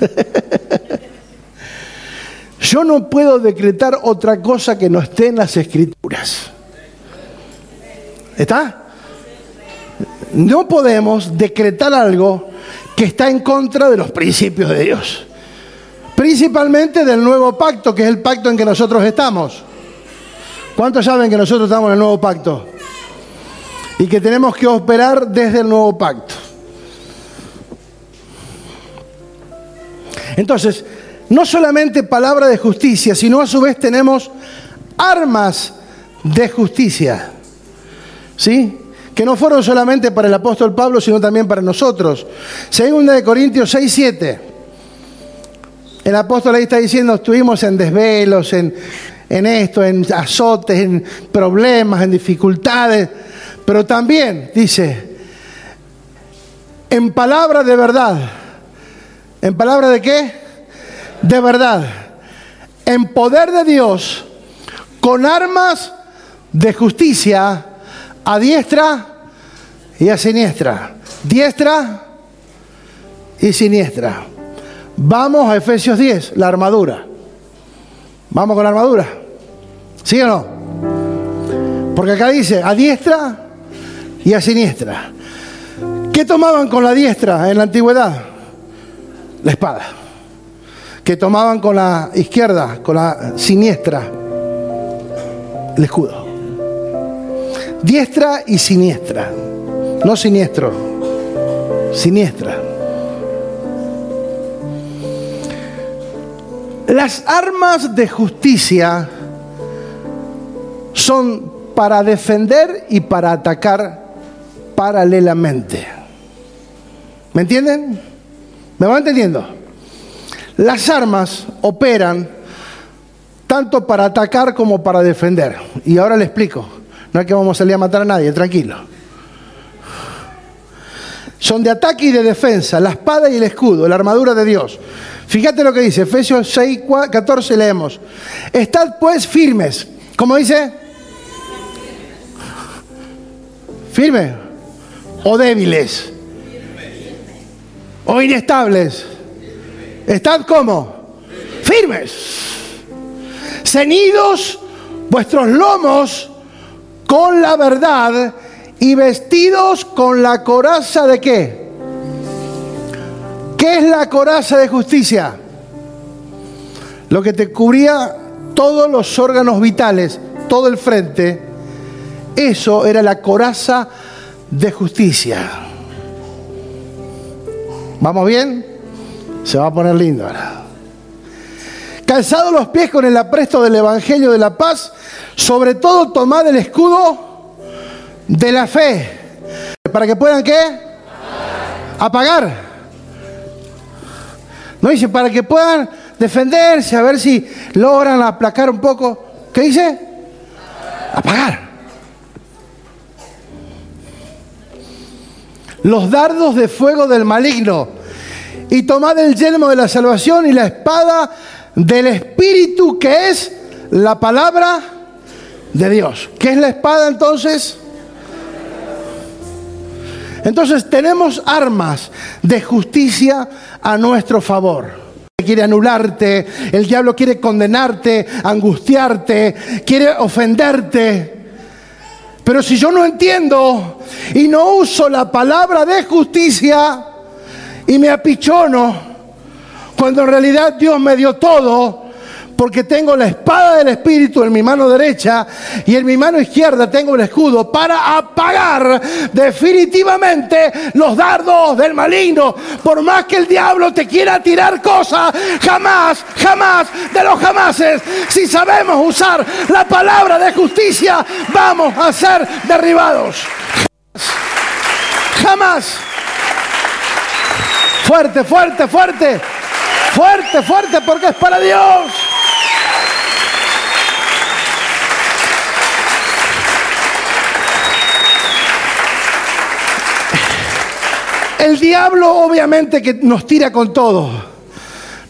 yo no puedo decretar otra cosa que no esté en las escrituras. ¿Está? No podemos decretar algo que está en contra de los principios de Dios. Principalmente del nuevo pacto, que es el pacto en que nosotros estamos. ¿Cuántos saben que nosotros estamos en el nuevo pacto? Y que tenemos que operar desde el nuevo pacto. Entonces, no solamente palabra de justicia, sino a su vez tenemos armas de justicia. ¿Sí? Que no fueron solamente para el apóstol Pablo, sino también para nosotros. Segunda de Corintios 6, 7. El apóstol ahí está diciendo, estuvimos en desvelos, en, esto, en azotes, en problemas, en dificultades, pero también dice, en palabra de verdad. ¿En palabra de qué? De verdad. En poder de Dios, con armas de justicia a diestra y a siniestra. Diestra y siniestra. Vamos a Efesios 10, la armadura. Vamos con la armadura. ¿Sí o no? Porque acá dice a diestra y a siniestra. ¿Qué ¿Qué tomaban con la diestra en la antigüedad? La espada. ¿Qué tomaban con la izquierda, con la siniestra? El escudo. Diestra y siniestra. No siniestro, siniestra. Las armas de justicia son para defender y para atacar paralelamente. ¿Me entienden? ¿Me van entendiendo? Las armas operan tanto para atacar como para defender. Y ahora le explico. No es que vamos a salir a matar a nadie, tranquilo. Son de ataque y de defensa, la espada y el escudo, la armadura de Dios. Fíjate lo que dice, Efesios 6, 14 leemos. Estad pues firmes. ¿Cómo dice? Firme. O débiles. O inestables. Estad como? Firmes. Ceñidos vuestros lomos con la verdad y vestidos con la coraza de qué? ¿Qué es la coraza de justicia? Lo que te cubría todos los órganos vitales, todo el frente, eso era la coraza de justicia. ¿Vamos bien? Se va a poner lindo ahora. Calzado los pies con el apresto del Evangelio de la paz, sobre todo tomad el escudo de la fe. ¿Para que puedan qué? Apagar. No dice, para que puedan defenderse, a ver si logran aplacar un poco. ¿Qué dice? Apagar. Los dardos de fuego del maligno. Y tomad el yelmo de la salvación y la espada del Espíritu, que es la palabra de Dios. ¿Qué es la espada entonces? Entonces tenemos armas de justicia a nuestro favor. Quiere anularte, el diablo quiere condenarte, angustiarte, quiere ofenderte. Pero si yo no entiendo y no uso la palabra de justicia y me apichono, cuando en realidad Dios me dio todo, porque tengo la espada del Espíritu en mi mano derecha y en mi mano izquierda tengo el escudo para apagar definitivamente los dardos del maligno. Por más que el diablo te quiera tirar cosas, jamás, jamás de los jamases, si sabemos usar la palabra de justicia, vamos a ser derribados. Jamás. Fuerte, fuerte, fuerte. Fuerte, fuerte, porque es para Dios. El diablo obviamente que nos tira con todo.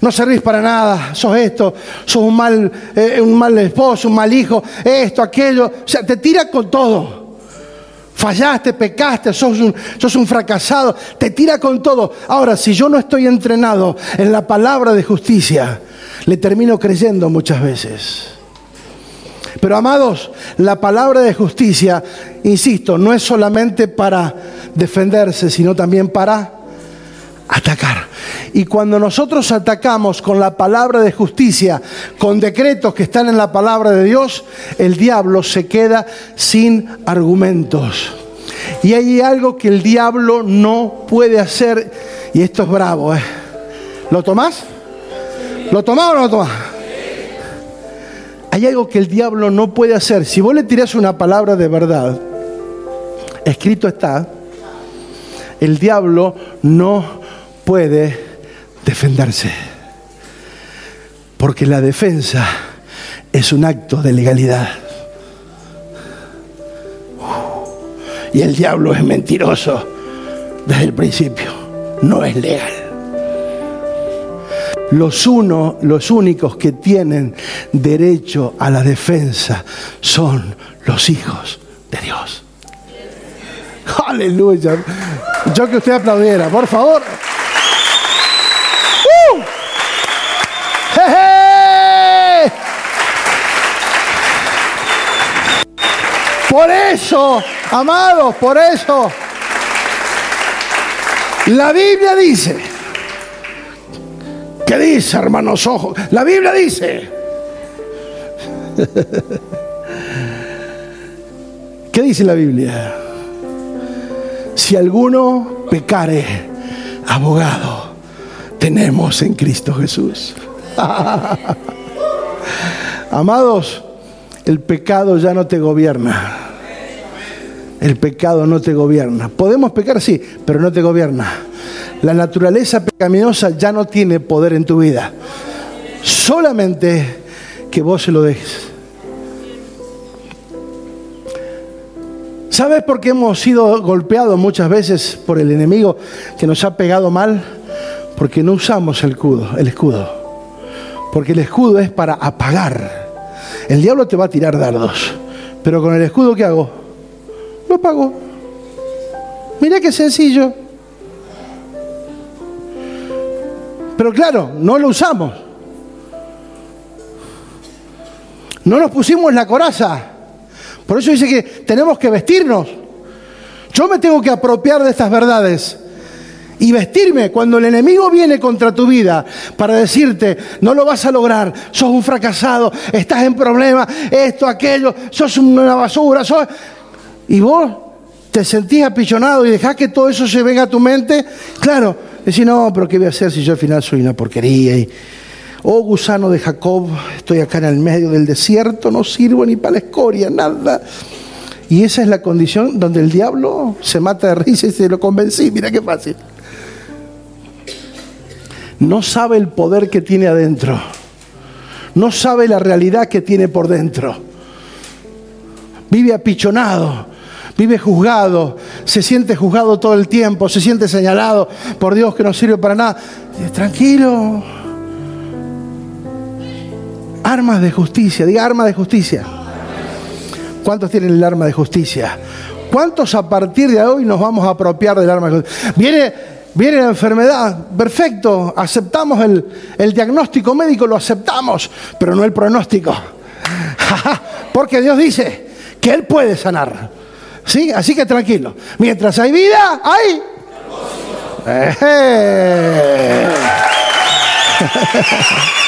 No servís para nada, sos esto, sos un mal, eh, un mal esposo, un mal hijo, esto, aquello. O sea, te tira con todo. Fallaste, pecaste, sos un, sos un fracasado, te tira con todo. Ahora, si yo no estoy entrenado en la palabra de justicia, le termino creyendo muchas veces. Pero amados, la palabra de justicia, insisto, no es solamente para defenderse, sino también para atacar. Y cuando nosotros atacamos con la palabra de justicia, con decretos que están en la palabra de Dios, el diablo se queda sin argumentos. Y hay algo que el diablo no puede hacer, y esto es bravo. ¿eh? ¿Lo tomás? ¿Lo tomás o no lo tomás? Hay algo que el diablo no puede hacer. Si vos le tirás una palabra de verdad, escrito está, el diablo no puede defenderse. Porque la defensa es un acto de legalidad. Y el diablo es mentiroso desde el principio. No es legal. Los, uno, los únicos que tienen derecho a la defensa son los hijos de Dios. Aleluya. Yo que usted aplaudiera, por favor. ¡Uh! Por eso, amados, por eso. La Biblia dice, ¿qué dice, hermanos ojos? La Biblia dice, ¿qué dice la Biblia? Si alguno pecare, abogado, tenemos en Cristo Jesús. Amados, el pecado ya no te gobierna. El pecado no te gobierna. Podemos pecar, sí, pero no te gobierna. La naturaleza pecaminosa ya no tiene poder en tu vida. Solamente que vos se lo dejes. ¿Sabes por qué hemos sido golpeados muchas veces por el enemigo que nos ha pegado mal? Porque no usamos el escudo, el escudo. Porque el escudo es para apagar. El diablo te va a tirar dardos. Pero con el escudo, ¿qué hago? Lo apago. Mira qué sencillo. Pero claro, no lo usamos. No nos pusimos la coraza. Por eso dice que tenemos que vestirnos. Yo me tengo que apropiar de estas verdades y vestirme cuando el enemigo viene contra tu vida para decirte, no lo vas a lograr, sos un fracasado, estás en problemas, esto, aquello, sos una basura, sos... y vos te sentís apichonado y dejás que todo eso se venga a tu mente, claro, decís, no, pero ¿qué voy a hacer si yo al final soy una porquería? Y, oh gusano de Jacob, estoy acá en el medio del desierto, no sirvo ni para la escoria, nada. Y esa es la condición donde el diablo se mata de risa y se lo convencí, mira qué fácil no sabe el poder que tiene adentro. No sabe la realidad que tiene por dentro. Vive apichonado, vive juzgado, se siente juzgado todo el tiempo, se siente señalado por Dios que no sirve para nada. Tranquilo. Armas de justicia, diga arma de justicia. ¿Cuántos tienen el arma de justicia? ¿Cuántos a partir de hoy nos vamos a apropiar del arma de justicia? Viene Viene la enfermedad, perfecto, aceptamos el, diagnóstico médico, lo aceptamos, pero no el pronóstico. Porque Dios dice que Él puede sanar. ¿Sí? Así que tranquilo. Mientras hay vida, hay...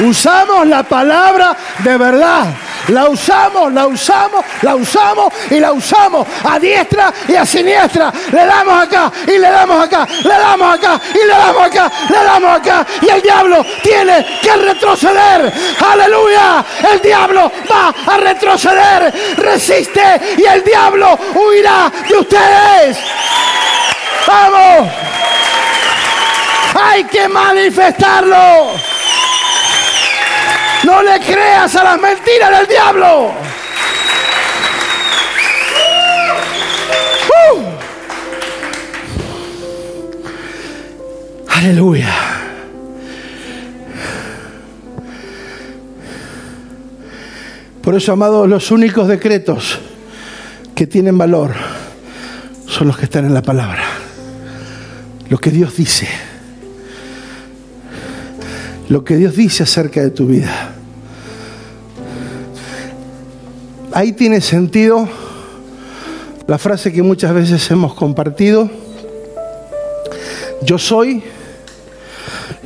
Uh. Usamos la palabra de verdad. La usamos, la usamos, la usamos y la usamos a diestra y a siniestra. Le damos acá y le damos acá, le damos acá y le damos acá, le damos acá. Y el diablo tiene que retroceder. Aleluya. El diablo va a retroceder. Resiste y el diablo huirá de ustedes. Vamos. Hay que manifestarlo. No le creas a las mentiras del diablo. Aleluya. Por eso, amados, los únicos decretos que tienen valor son los que están en la palabra. Lo que Dios dice lo que Dios dice acerca de tu vida. Ahí tiene sentido la frase que muchas veces hemos compartido. Yo soy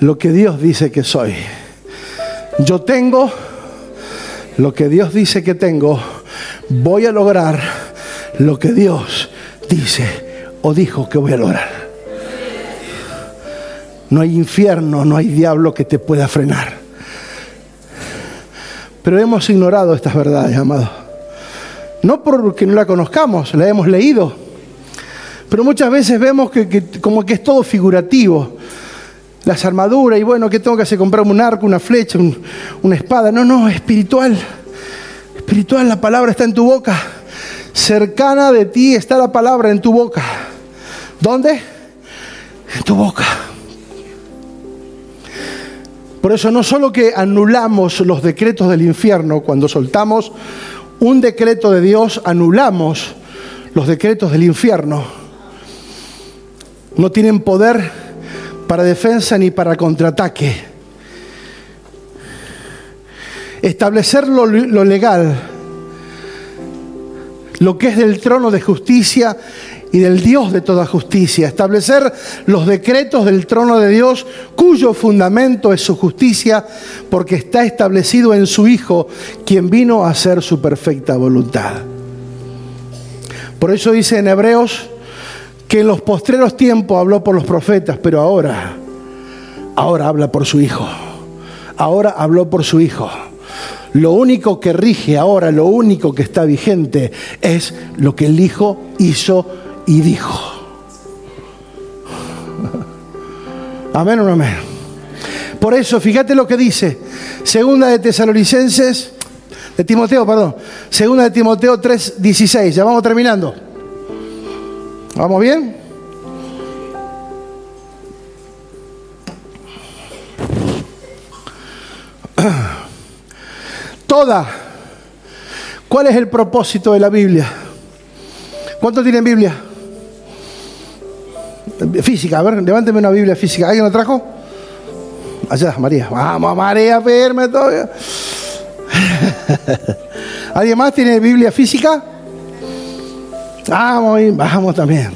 lo que Dios dice que soy. Yo tengo lo que Dios dice que tengo. Voy a lograr lo que Dios dice o dijo que voy a lograr. No hay infierno, no hay diablo que te pueda frenar. Pero hemos ignorado estas verdades, amado. No porque no la conozcamos, la hemos leído. Pero muchas veces vemos que, como que es todo figurativo. Las armaduras y bueno, ¿qué tengo que hacer? Comprarme un arco, una flecha, una espada. No, no, espiritual. Espiritual, la palabra está en tu boca. Cercana de ti está la palabra en tu boca. ¿Dónde? En tu boca. Por eso no solo que anulamos los decretos del infierno, cuando soltamos un decreto de Dios, anulamos los decretos del infierno. No tienen poder para defensa ni para contraataque. Establecer lo, legal lo que es del trono de justicia y del Dios de toda justicia, establecer los decretos del trono de Dios cuyo fundamento es su justicia, porque está establecido en su Hijo, quien vino a hacer su perfecta voluntad. Por eso dice en Hebreos que en los postreros tiempos habló por los profetas, pero ahora, ahora habla por su Hijo. Ahora habló por su Hijo. Lo único que rige ahora, lo único que está vigente es lo que el Hijo hizo y dijo. Amén o no amén. Por eso, fíjate lo que dice. Segunda de Tesalonicenses, de Timoteo, perdón. Segunda de Timoteo 3:16. Ya vamos terminando. ¿Vamos bien? Toda. ¿Cuál es el propósito de la Biblia? ¿Cuántos tienen Biblia? Física, a ver, levánteme una Biblia física. ¿Alguien la trajo? Allá, María. Vamos, María, firme todavía. ¿Alguien más tiene Biblia física? Vamos, vamos también.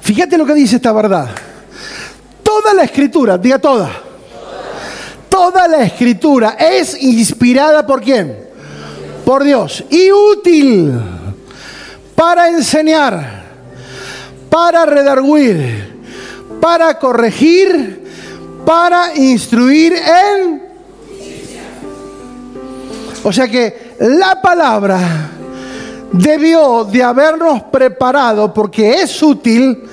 Fíjate lo que dice esta verdad. Toda la escritura, diga toda. Toda la escritura es inspirada por quién? Por Dios. Y útil para enseñar, para redarguir, para corregir, para instruir en... O sea que la palabra debió de habernos preparado porque es útil,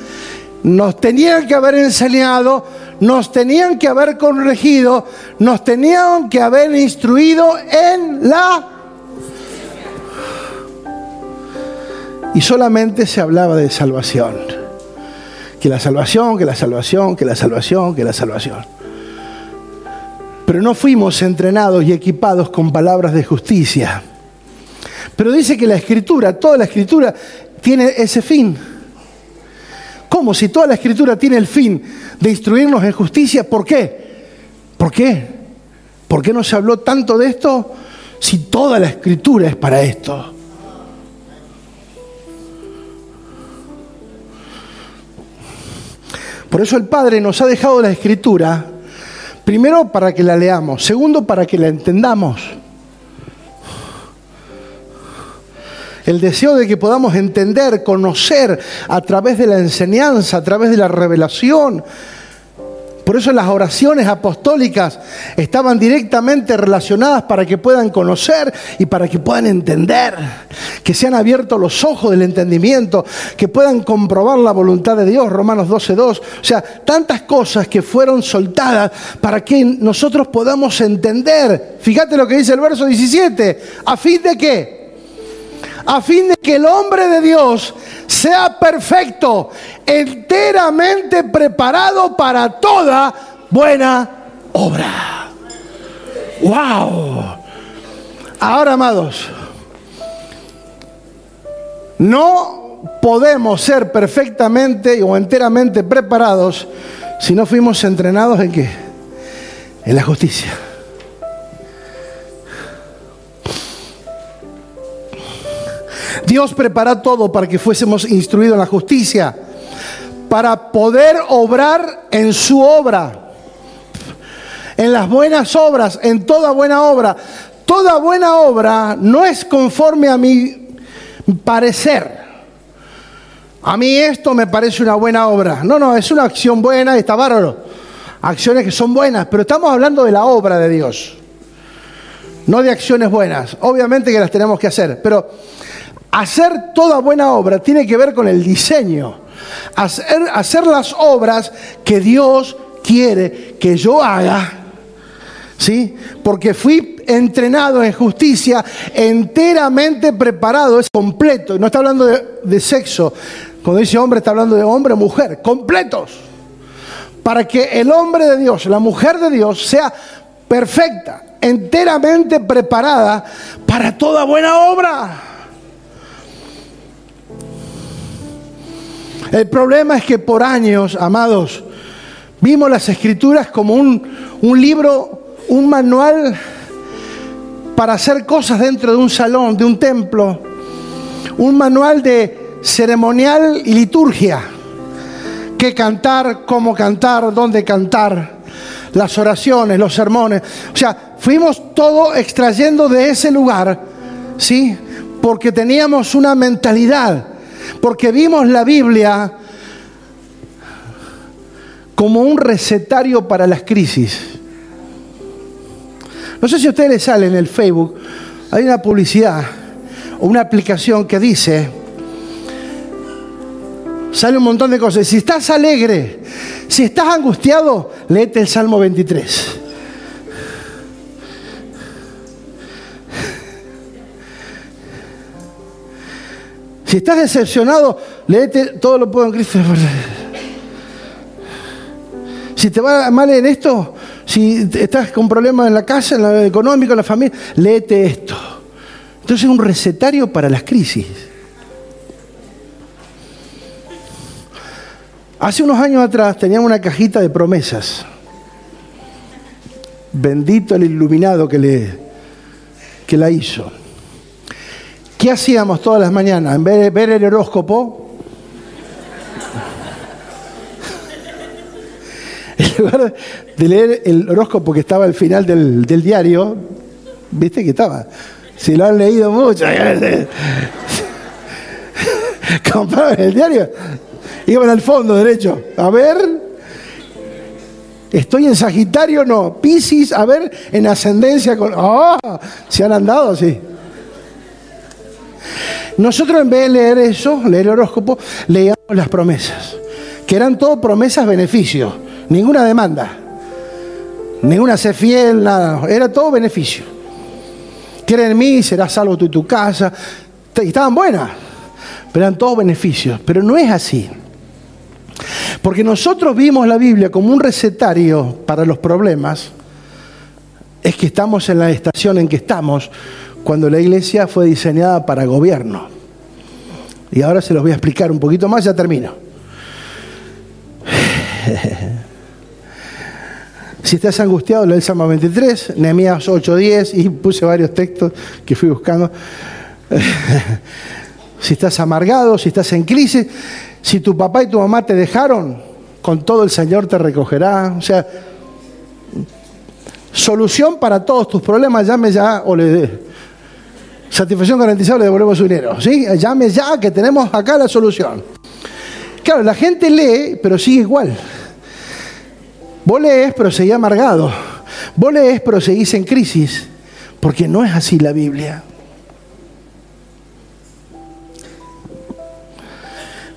nos tenían que haber enseñado, nos tenían que haber corregido, nos tenían que haber instruido en la y solamente se hablaba de salvación. Que la salvación, que la salvación, que la salvación, que la salvación. Pero no fuimos entrenados y equipados con palabras de justicia. Pero dice que la escritura, toda la escritura tiene ese fin. ¿Cómo? Si toda la escritura tiene el fin de instruirnos en justicia, ¿por qué? ¿Por qué? ¿Por qué no se habló tanto de esto si toda la escritura es para esto? Por eso el Padre nos ha dejado la escritura, primero para que la leamos, segundo para que la entendamos. El deseo de que podamos entender, conocer a través de la enseñanza, a través de la revelación, por eso las oraciones apostólicas estaban directamente relacionadas para que puedan conocer y para que puedan entender, que sean abiertos los ojos del entendimiento, que puedan comprobar la voluntad de Dios, Romanos 12.2. O sea, tantas cosas que fueron soltadas para que nosotros podamos entender. Fíjate lo que dice el verso 17, a fin de qué? A fin de que el hombre de Dios sea perfecto, enteramente preparado para toda buena obra. ¡Wow! Ahora, amados, no podemos ser perfectamente o enteramente preparados si no fuimos entrenados en qué? En la justicia. Dios preparó todo para que fuésemos instruidos en la justicia, para poder obrar en su obra, en las buenas obras, en toda buena obra. Toda buena obra no es conforme a mi parecer. A mí esto me parece una buena obra. No, no, es una acción buena está bárbaro. Acciones que son buenas, pero estamos hablando de la obra de Dios. No de acciones buenas. Obviamente que las tenemos que hacer, pero Hacer toda buena obra tiene que ver con el diseño. Hacer, hacer las obras que Dios quiere que yo haga. ¿Sí? Porque fui entrenado en justicia, enteramente preparado, es completo. No está hablando de, de sexo. Cuando dice hombre, está hablando de hombre, mujer, completos. Para que el hombre de Dios, la mujer de Dios, sea perfecta, enteramente preparada para toda buena obra. El problema es que por años, amados, vimos las escrituras como un, libro, un manual para hacer cosas dentro de un salón, de un templo, un manual de ceremonial y liturgia, qué cantar, cómo cantar, dónde cantar, las oraciones, los sermones. O sea, fuimos todo extrayendo de ese lugar, ¿sí? Porque teníamos una mentalidad, porque vimos la Biblia como un recetario para las crisis. No sé si a ustedes les sale en el Facebook, hay una publicidad o una aplicación que dice, sale un montón de cosas, si estás alegre, si estás angustiado, léete el Salmo 23. Si estás decepcionado, léete todo lo puedo en Cristo. Si te va mal en esto, si estás con problemas en la casa, en lo económico, en la familia, léete esto. Entonces es un recetario para las crisis. Hace unos años atrás teníamos una cajita de promesas. Bendito el iluminado que, le, que la hizo. ¿Qué hacíamos todas las mañanas? En vez de ver el horóscopo, en lugar de leer el horóscopo que estaba al final del, diario, viste que estaba. Si lo han leído mucho, compraban el diario, iban al fondo derecho. A ver, estoy en Sagitario, no. Piscis, a ver, en ascendencia con. ¡Oh! Se han andado así. Nosotros en vez de leer eso, leer el horóscopo, leíamos las promesas, que eran todo promesas beneficios ninguna demanda, ninguna ser fiel, nada, era todo beneficio. Cree en mí, serás salvo tú y tu casa. estaban buenas, pero eran todos beneficios. Pero no es así. Porque nosotros vimos la Biblia como un recetario para los problemas, es que estamos en la estación en que estamos cuando la iglesia fue diseñada para gobierno. Y ahora se los voy a explicar un poquito más, ya termino. Si estás angustiado, lee el Salmo 23, Nehemías 8:10 y puse varios textos que fui buscando. si estás amargado, si estás en crisis, si tu papá y tu mamá te dejaron, con todo el Señor te recogerá. O sea, solución para todos tus problemas, llame ya o le satisfacción garantizada, le devolvemos su dinero. ¿sí? Llame ya que tenemos acá la solución. Claro, la gente lee, pero sigue igual. Vos lees, pero seguís amargado. Vos lees, pero seguís en crisis. Porque no es así la Biblia.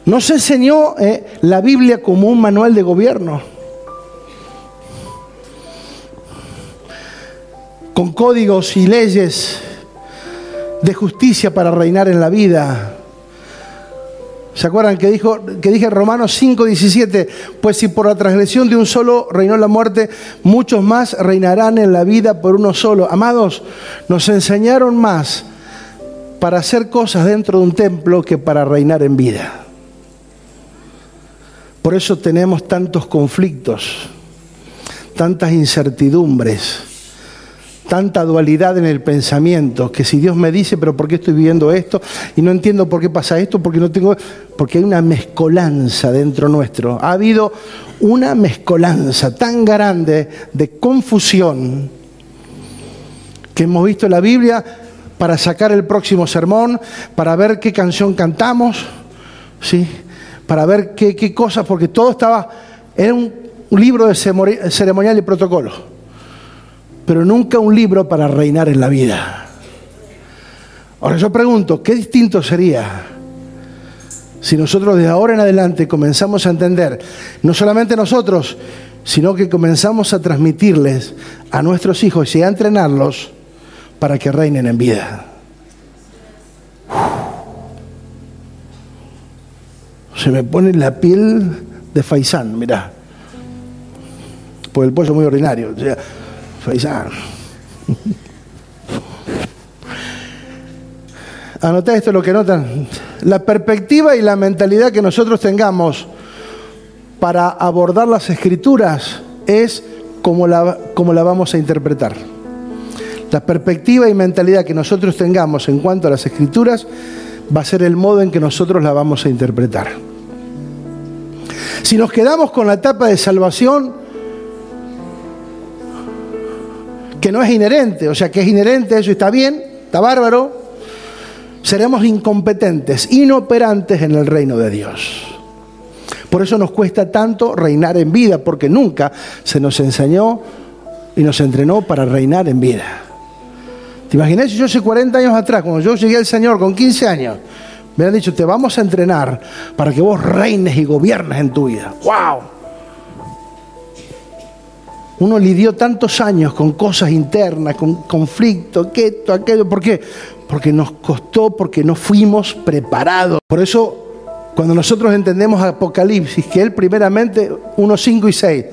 No se enseñó eh, la Biblia como un manual de gobierno. Con códigos y leyes de justicia para reinar en la vida. ¿Se acuerdan que, dijo, que dije Romanos 5:17? Pues si por la transgresión de un solo reinó la muerte, muchos más reinarán en la vida por uno solo. Amados, nos enseñaron más para hacer cosas dentro de un templo que para reinar en vida. Por eso tenemos tantos conflictos, tantas incertidumbres tanta dualidad en el pensamiento, que si Dios me dice, pero ¿por qué estoy viviendo esto? Y no entiendo por qué pasa esto, porque no tengo, porque hay una mezcolanza dentro nuestro. Ha habido una mezcolanza tan grande de confusión que hemos visto en la Biblia para sacar el próximo sermón, para ver qué canción cantamos, ¿sí? para ver qué, cosas, porque todo estaba, era un libro de ceremonial y protocolo pero nunca un libro para reinar en la vida. Ahora yo pregunto, ¿qué distinto sería si nosotros de ahora en adelante comenzamos a entender, no solamente nosotros, sino que comenzamos a transmitirles a nuestros hijos y a entrenarlos para que reinen en vida? Se me pone la piel de faisán, mirá. Por el pollo muy ordinario. Faisán. Anota esto lo que notan. La perspectiva y la mentalidad que nosotros tengamos para abordar las escrituras es como la, como la vamos a interpretar. la perspectiva y mentalidad que nosotros tengamos en cuanto a las escrituras va a ser el modo en que nosotros la vamos a interpretar. Si nos quedamos con la etapa de salvación, que no es inherente, o sea, que es inherente, eso está bien, está bárbaro, seremos incompetentes, inoperantes en el reino de Dios. Por eso nos cuesta tanto reinar en vida, porque nunca se nos enseñó y nos entrenó para reinar en vida. ¿Te imaginas si yo hace 40 años atrás, cuando yo llegué al Señor con 15 años, me han dicho, te vamos a entrenar para que vos reines y gobiernes en tu vida? ¡Wow! Uno lidió tantos años con cosas internas, con conflictos, esto, aquello. ¿Por qué? Porque nos costó, porque no fuimos preparados. Por eso, cuando nosotros entendemos Apocalipsis, que Él primeramente, 1, 5 y 6,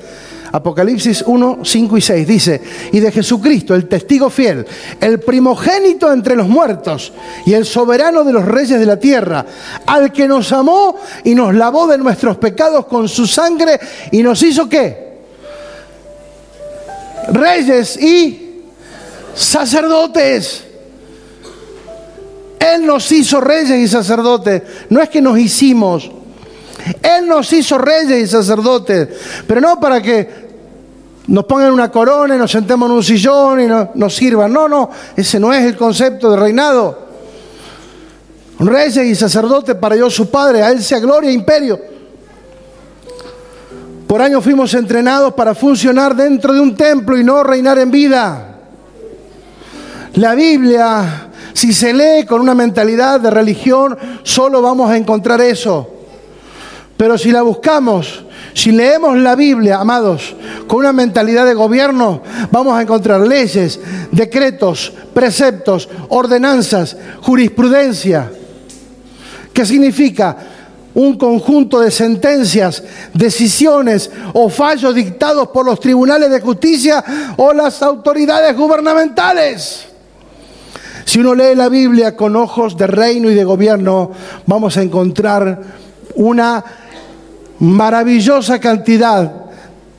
Apocalipsis 1, 5 y 6 dice, y de Jesucristo, el testigo fiel, el primogénito entre los muertos y el soberano de los reyes de la tierra, al que nos amó y nos lavó de nuestros pecados con su sangre y nos hizo qué? Reyes y sacerdotes. Él nos hizo reyes y sacerdotes. No es que nos hicimos. Él nos hizo reyes y sacerdotes, pero no para que nos pongan una corona y nos sentemos en un sillón y nos sirvan. No, no, ese no es el concepto de reinado. Reyes y sacerdotes para Dios su Padre, a Él sea gloria e imperio. Por años fuimos entrenados para funcionar dentro de un templo y no reinar en vida. La Biblia, si se lee con una mentalidad de religión, solo vamos a encontrar eso. Pero si la buscamos, si leemos la Biblia, amados, con una mentalidad de gobierno, vamos a encontrar leyes, decretos, preceptos, ordenanzas, jurisprudencia. ¿Qué significa? Un conjunto de sentencias, decisiones o fallos dictados por los tribunales de justicia o las autoridades gubernamentales. Si uno lee la Biblia con ojos de reino y de gobierno, vamos a encontrar una maravillosa cantidad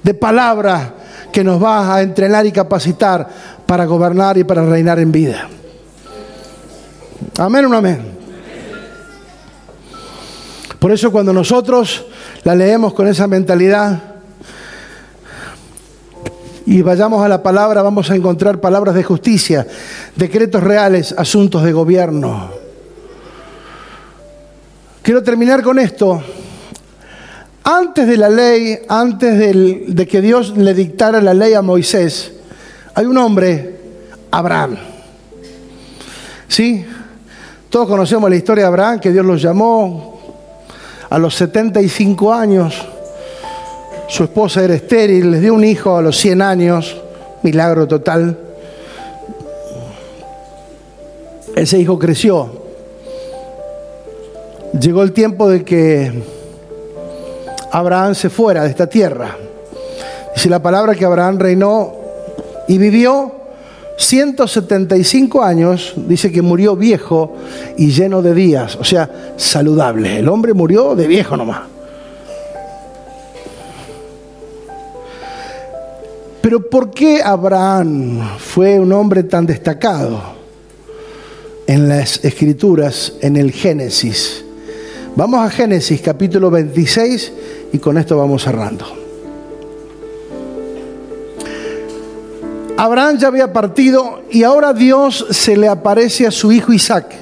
de palabras que nos va a entrenar y capacitar para gobernar y para reinar en vida. Amén o no amén. Por eso cuando nosotros la leemos con esa mentalidad y vayamos a la palabra, vamos a encontrar palabras de justicia, decretos reales, asuntos de gobierno. Quiero terminar con esto antes de la ley, antes de que Dios le dictara la ley a Moisés, hay un hombre, Abraham. ¿Sí? Todos conocemos la historia de Abraham, que Dios lo llamó a los 75 años. Su esposa era estéril, les dio un hijo a los 100 años, milagro total. Ese hijo creció. Llegó el tiempo de que Abraham se fuera de esta tierra. Dice la palabra que Abraham reinó y vivió 175 años, dice que murió viejo y lleno de días, o sea, saludable. El hombre murió de viejo nomás. Pero ¿por qué Abraham fue un hombre tan destacado en las escrituras, en el Génesis? Vamos a Génesis capítulo 26 y con esto vamos cerrando. Abraham ya había partido y ahora Dios se le aparece a su hijo Isaac.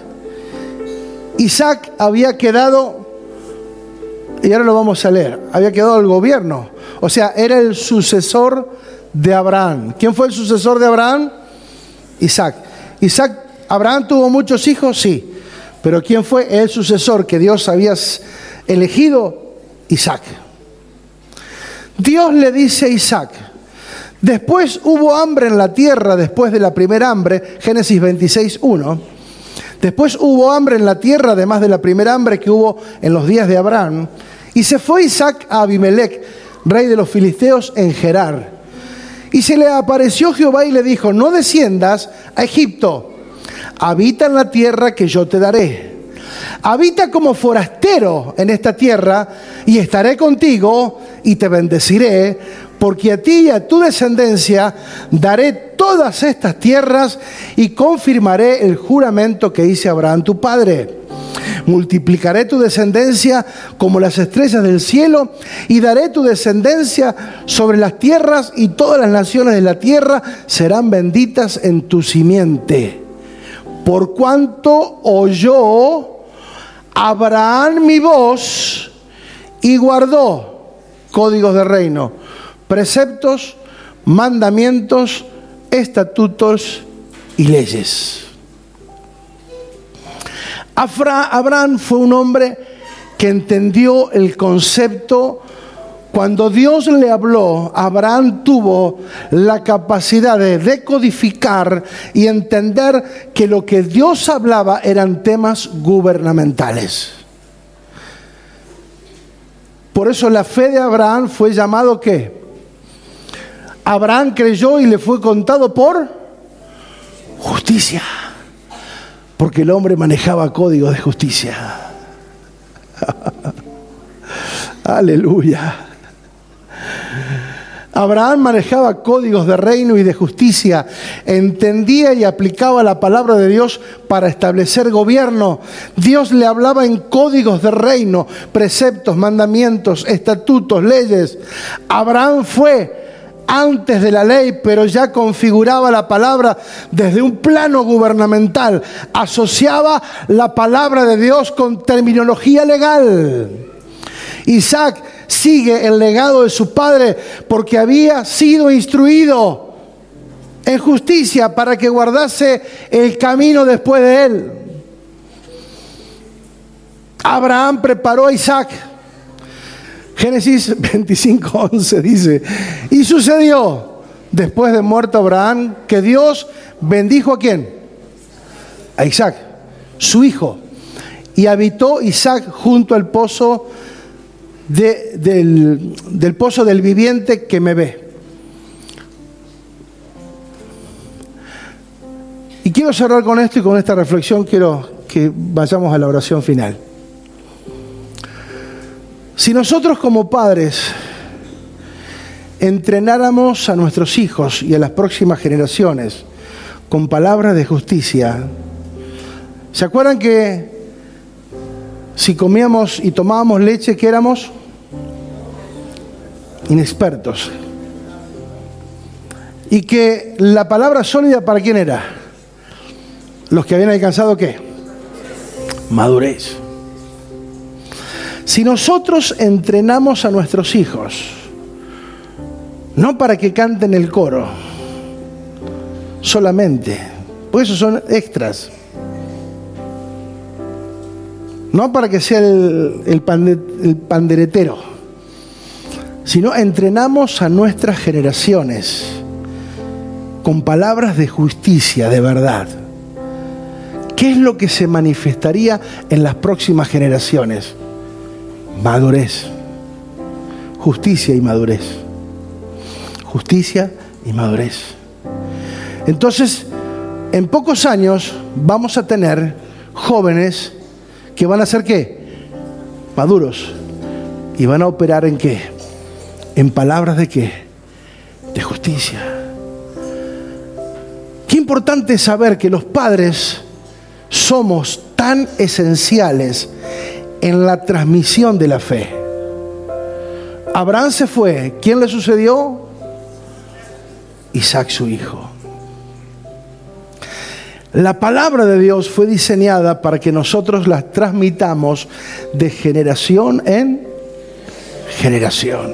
Isaac había quedado, y ahora lo vamos a leer, había quedado el gobierno. O sea, era el sucesor de Abraham. ¿Quién fue el sucesor de Abraham? Isaac. Isaac, Abraham tuvo muchos hijos, sí. Pero ¿quién fue el sucesor que Dios había elegido? Isaac. Dios le dice a Isaac, después hubo hambre en la tierra después de la primera hambre, Génesis 26, 1. Después hubo hambre en la tierra, además de la primera hambre que hubo en los días de Abraham. Y se fue Isaac a Abimelech, rey de los filisteos, en Gerar. Y se le apareció Jehová y le dijo, no desciendas a Egipto, habita en la tierra que yo te daré. Habita como forastero en esta tierra y estaré contigo y te bendeciré, porque a ti y a tu descendencia daré todas estas tierras y confirmaré el juramento que hice a Abraham tu padre. Multiplicaré tu descendencia como las estrellas del cielo y daré tu descendencia sobre las tierras y todas las naciones de la tierra serán benditas en tu simiente. Por cuanto oyó Abraham mi voz y guardó códigos de reino, preceptos, mandamientos, estatutos y leyes. Abraham fue un hombre que entendió el concepto. Cuando Dios le habló, Abraham tuvo la capacidad de decodificar y entender que lo que Dios hablaba eran temas gubernamentales. Por eso la fe de Abraham fue llamado qué? Abraham creyó y le fue contado por justicia porque el hombre manejaba códigos de justicia. Aleluya. Abraham manejaba códigos de reino y de justicia, entendía y aplicaba la palabra de Dios para establecer gobierno. Dios le hablaba en códigos de reino, preceptos, mandamientos, estatutos, leyes. Abraham fue antes de la ley, pero ya configuraba la palabra desde un plano gubernamental, asociaba la palabra de Dios con terminología legal. Isaac sigue el legado de su padre porque había sido instruido en justicia para que guardase el camino después de él. Abraham preparó a Isaac Génesis 25, 11 dice, y sucedió después de muerto Abraham que Dios bendijo a quién? A Isaac, su hijo. Y habitó Isaac junto al pozo del, del pozo del viviente que me ve. Y quiero cerrar con esto y con esta reflexión quiero que vayamos a la oración final. Si nosotros como padres entrenáramos a nuestros hijos y a las próximas generaciones con palabras de justicia, ¿se acuerdan que si comíamos y tomábamos leche, que éramos? Inexpertos. Y que la palabra sólida para quién era? Los que habían alcanzado qué? Madurez. Si nosotros entrenamos a nuestros hijos, no para que canten el coro, solamente, porque esos son extras, no para que sea el, el panderetero, sino entrenamos a nuestras generaciones con palabras de justicia, de verdad. ¿Qué es lo que se manifestaría en las próximas generaciones? Madurez. Justicia y madurez. Justicia y madurez. Entonces, en pocos años vamos a tener jóvenes que van a ser qué? Maduros. Y van a operar en qué? En palabras de qué? De justicia. Qué importante es saber que los padres somos tan esenciales en la transmisión de la fe. Abraham se fue. ¿Quién le sucedió? Isaac su hijo. La palabra de Dios fue diseñada para que nosotros la transmitamos de generación en generación.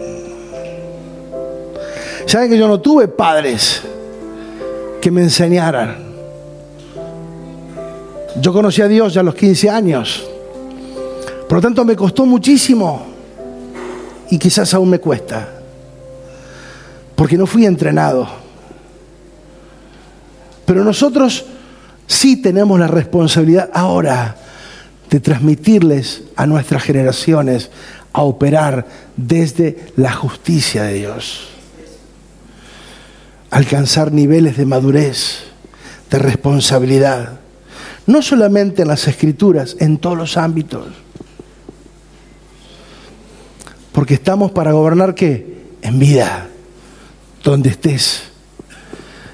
¿Saben que yo no tuve padres que me enseñaran? Yo conocí a Dios ya a los 15 años. Por lo tanto, me costó muchísimo y quizás aún me cuesta, porque no fui entrenado. Pero nosotros sí tenemos la responsabilidad ahora de transmitirles a nuestras generaciones a operar desde la justicia de Dios. Alcanzar niveles de madurez, de responsabilidad, no solamente en las escrituras, en todos los ámbitos. Porque estamos para gobernar qué? En vida, donde estés,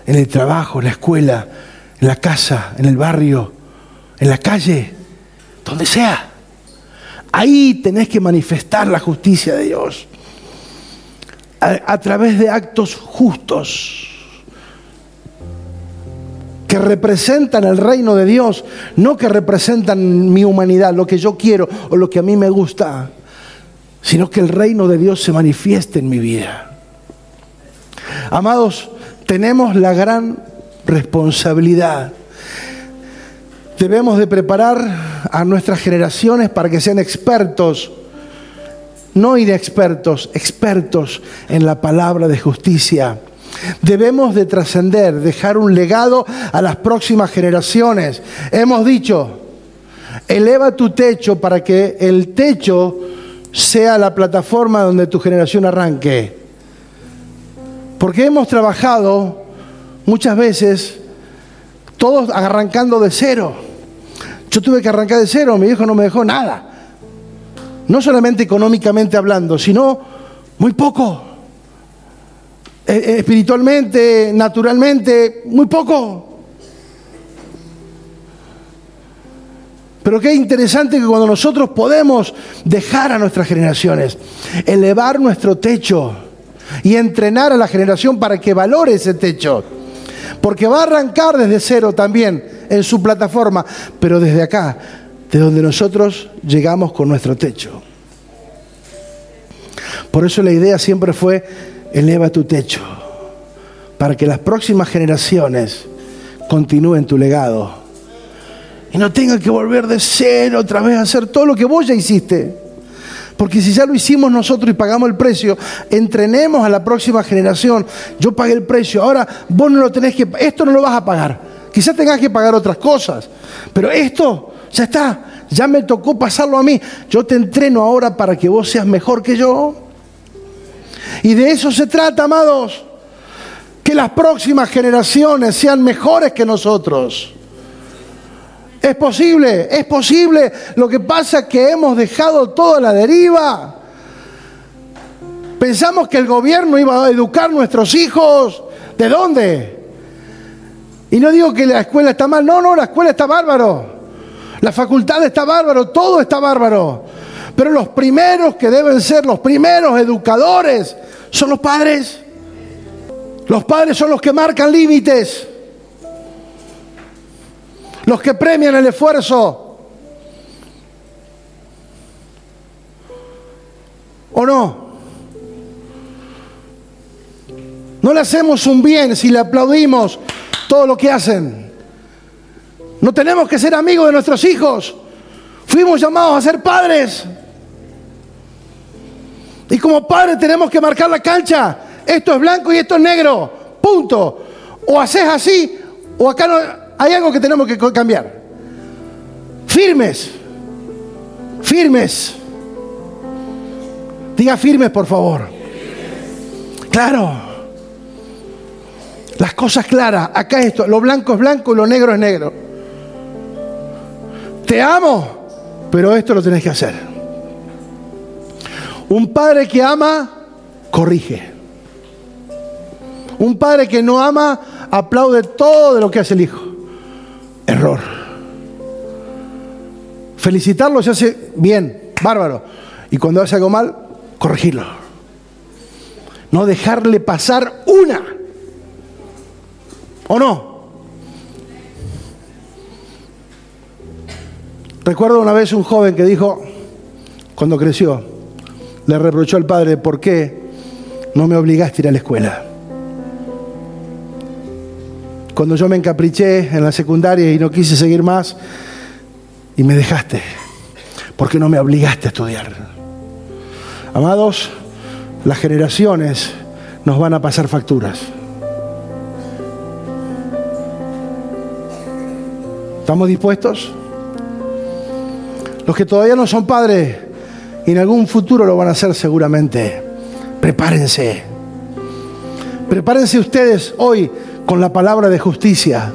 en el trabajo, en la escuela, en la casa, en el barrio, en la calle, donde sea. Ahí tenés que manifestar la justicia de Dios. A, través de actos justos. Que representan el reino de Dios, no que representan mi humanidad, lo que yo quiero o lo que a mí me gusta, sino que el reino de Dios se manifieste en mi vida. Amados, tenemos la gran responsabilidad. Debemos de preparar a nuestras generaciones para que sean expertos no inexpertos, expertos en la palabra de justicia. Debemos de trascender, dejar un legado a las próximas generaciones. Hemos dicho, eleva tu techo para que el techo sea la plataforma donde tu generación arranque. Porque hemos trabajado muchas veces todos arrancando de cero. Yo tuve que arrancar de cero, mi hijo no me dejó nada no solamente económicamente hablando, sino muy poco. E, e, espiritualmente, naturalmente, muy poco. Pero qué interesante que cuando nosotros podemos dejar a nuestras generaciones, elevar nuestro techo y entrenar a la generación para que valore ese techo. Porque va a arrancar desde cero también en su plataforma, pero desde acá de donde nosotros llegamos con nuestro techo. Por eso la idea siempre fue, eleva tu techo, para que las próximas generaciones continúen tu legado. Y no tengan que volver de cero otra vez a hacer todo lo que vos ya hiciste. Porque si ya lo hicimos nosotros y pagamos el precio, entrenemos a la próxima generación. Yo pagué el precio, ahora vos no lo tenés que, esto no lo vas a pagar. Quizás tengas que pagar otras cosas, pero esto ya está, ya me tocó pasarlo a mí. Yo te entreno ahora para que vos seas mejor que yo. Y de eso se trata, amados. Que las próximas generaciones sean mejores que nosotros. Es posible, es posible. Lo que pasa es que hemos dejado toda la deriva. Pensamos que el gobierno iba a educar a nuestros hijos. ¿De dónde? Y no digo que la escuela está mal. No, no, la escuela está bárbaro. La facultad está bárbaro, todo está bárbaro. Pero los primeros que deben ser los primeros educadores son los padres. Los padres son los que marcan límites. Los que premian el esfuerzo. ¿O no? No le hacemos un bien si le aplaudimos todo lo que hacen. No tenemos que ser amigos de nuestros hijos. Fuimos llamados a ser padres. Y como padres tenemos que marcar la cancha. Esto es blanco y esto es negro. Punto. O haces así o acá no, hay algo que tenemos que cambiar. Firmes. Firmes. Diga firmes, por favor. Claro. Las cosas claras. Acá esto. Lo blanco es blanco y lo negro es negro te amo, pero esto lo tenés que hacer. Un padre que ama, corrige. Un padre que no ama, aplaude todo de lo que hace el hijo. Error. Felicitarlo se hace bien, bárbaro. Y cuando hace algo mal, corregirlo. No dejarle pasar una. ¿O no? Recuerdo una vez un joven que dijo, cuando creció, le reprochó al padre, ¿por qué no me obligaste a ir a la escuela? Cuando yo me encapriché en la secundaria y no quise seguir más, y me dejaste, ¿por qué no me obligaste a estudiar? Amados, las generaciones nos van a pasar facturas. ¿Estamos dispuestos? Los que todavía no son padres y en algún futuro lo van a hacer seguramente. Prepárense. Prepárense ustedes hoy con la palabra de justicia.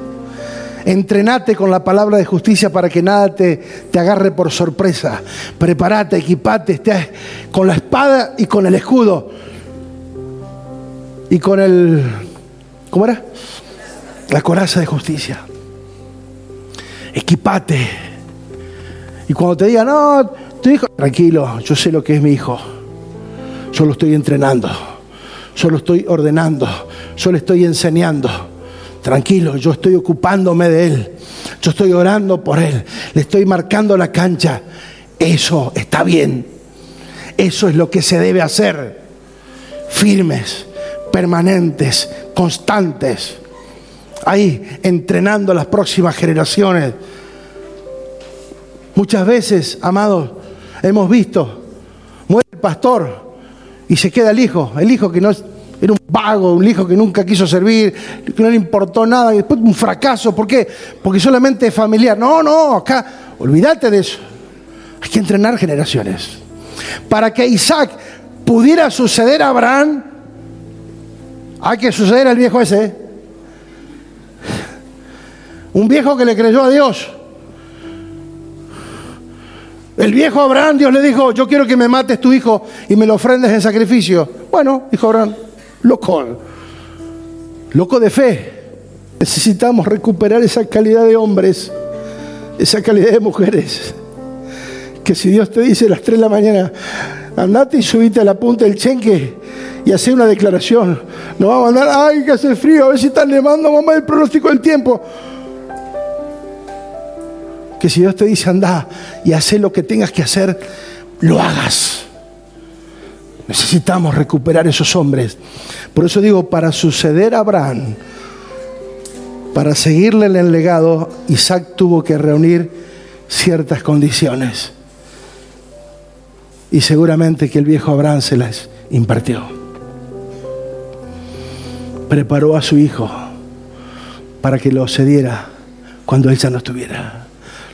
Entrenate con la palabra de justicia para que nada te, te agarre por sorpresa. Prepárate, equipate, estés con la espada y con el escudo. y con el, ¿cómo era? La coraza de justicia. Equipate. Y cuando te digan, no, tu hijo, tranquilo, yo sé lo que es mi hijo. Yo lo estoy entrenando. Yo lo estoy ordenando. Yo le estoy enseñando. Tranquilo, yo estoy ocupándome de él. Yo estoy orando por él. Le estoy marcando la cancha. Eso está bien. Eso es lo que se debe hacer. Firmes, permanentes, constantes. Ahí, entrenando a las próximas generaciones. Muchas veces, amados, hemos visto, muere el pastor y se queda el hijo, el hijo que no era un vago, un hijo que nunca quiso servir, que no le importó nada, y después un fracaso, ¿por qué? Porque solamente es familiar. No, no, acá, olvídate de eso. Hay que entrenar generaciones. Para que Isaac pudiera suceder a Abraham, hay que suceder al viejo ese. Un viejo que le creyó a Dios. El viejo Abraham, Dios le dijo, yo quiero que me mates tu hijo y me lo ofrendes en sacrificio. Bueno, dijo Abraham, loco, loco de fe. Necesitamos recuperar esa calidad de hombres, esa calidad de mujeres que si Dios te dice a las 3 de la mañana, andate y subite a la punta del chenque y hace una declaración. No vamos a andar, ay, que hace frío, a ver si están nevando, mamá, el pronóstico del tiempo. Que si Dios te dice, anda y hace lo que tengas que hacer, lo hagas. Necesitamos recuperar esos hombres. Por eso digo, para suceder a Abraham, para seguirle el legado, Isaac tuvo que reunir ciertas condiciones y seguramente que el viejo Abraham se las impartió. Preparó a su hijo para que lo cediera cuando él ya no estuviera.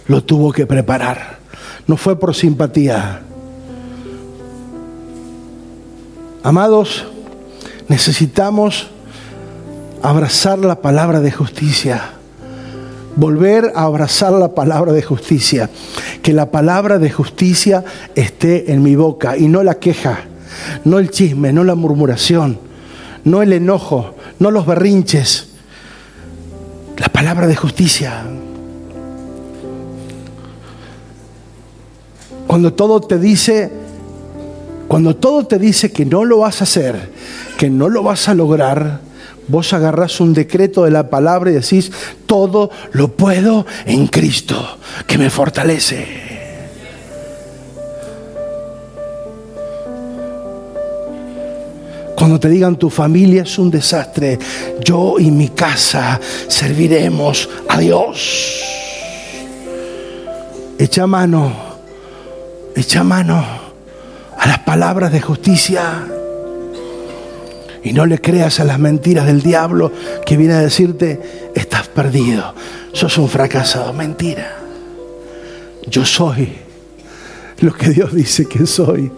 Lo tuvo que preparar. No fue por simpatía. Amados, necesitamos abrazar la palabra de justicia volver a abrazar la palabra de justicia. Que la palabra de justicia esté en mi boca y no la queja, no el chisme, no la murmuración, no el enojo, no los berrinches. La palabra de justicia. Cuando todo te dice, cuando todo te dice que no lo vas a hacer, que no lo vas a lograr, Vos agarrás un decreto de la palabra y decís, todo lo puedo en Cristo, que me fortalece. Cuando te digan tu familia es un desastre, yo y mi casa serviremos a Dios. Echa mano, echa mano a las palabras de justicia. Y no le creas a las mentiras del diablo que viene a decirte, estás perdido, sos un fracasado. Mentira. Yo soy lo que Dios dice que soy.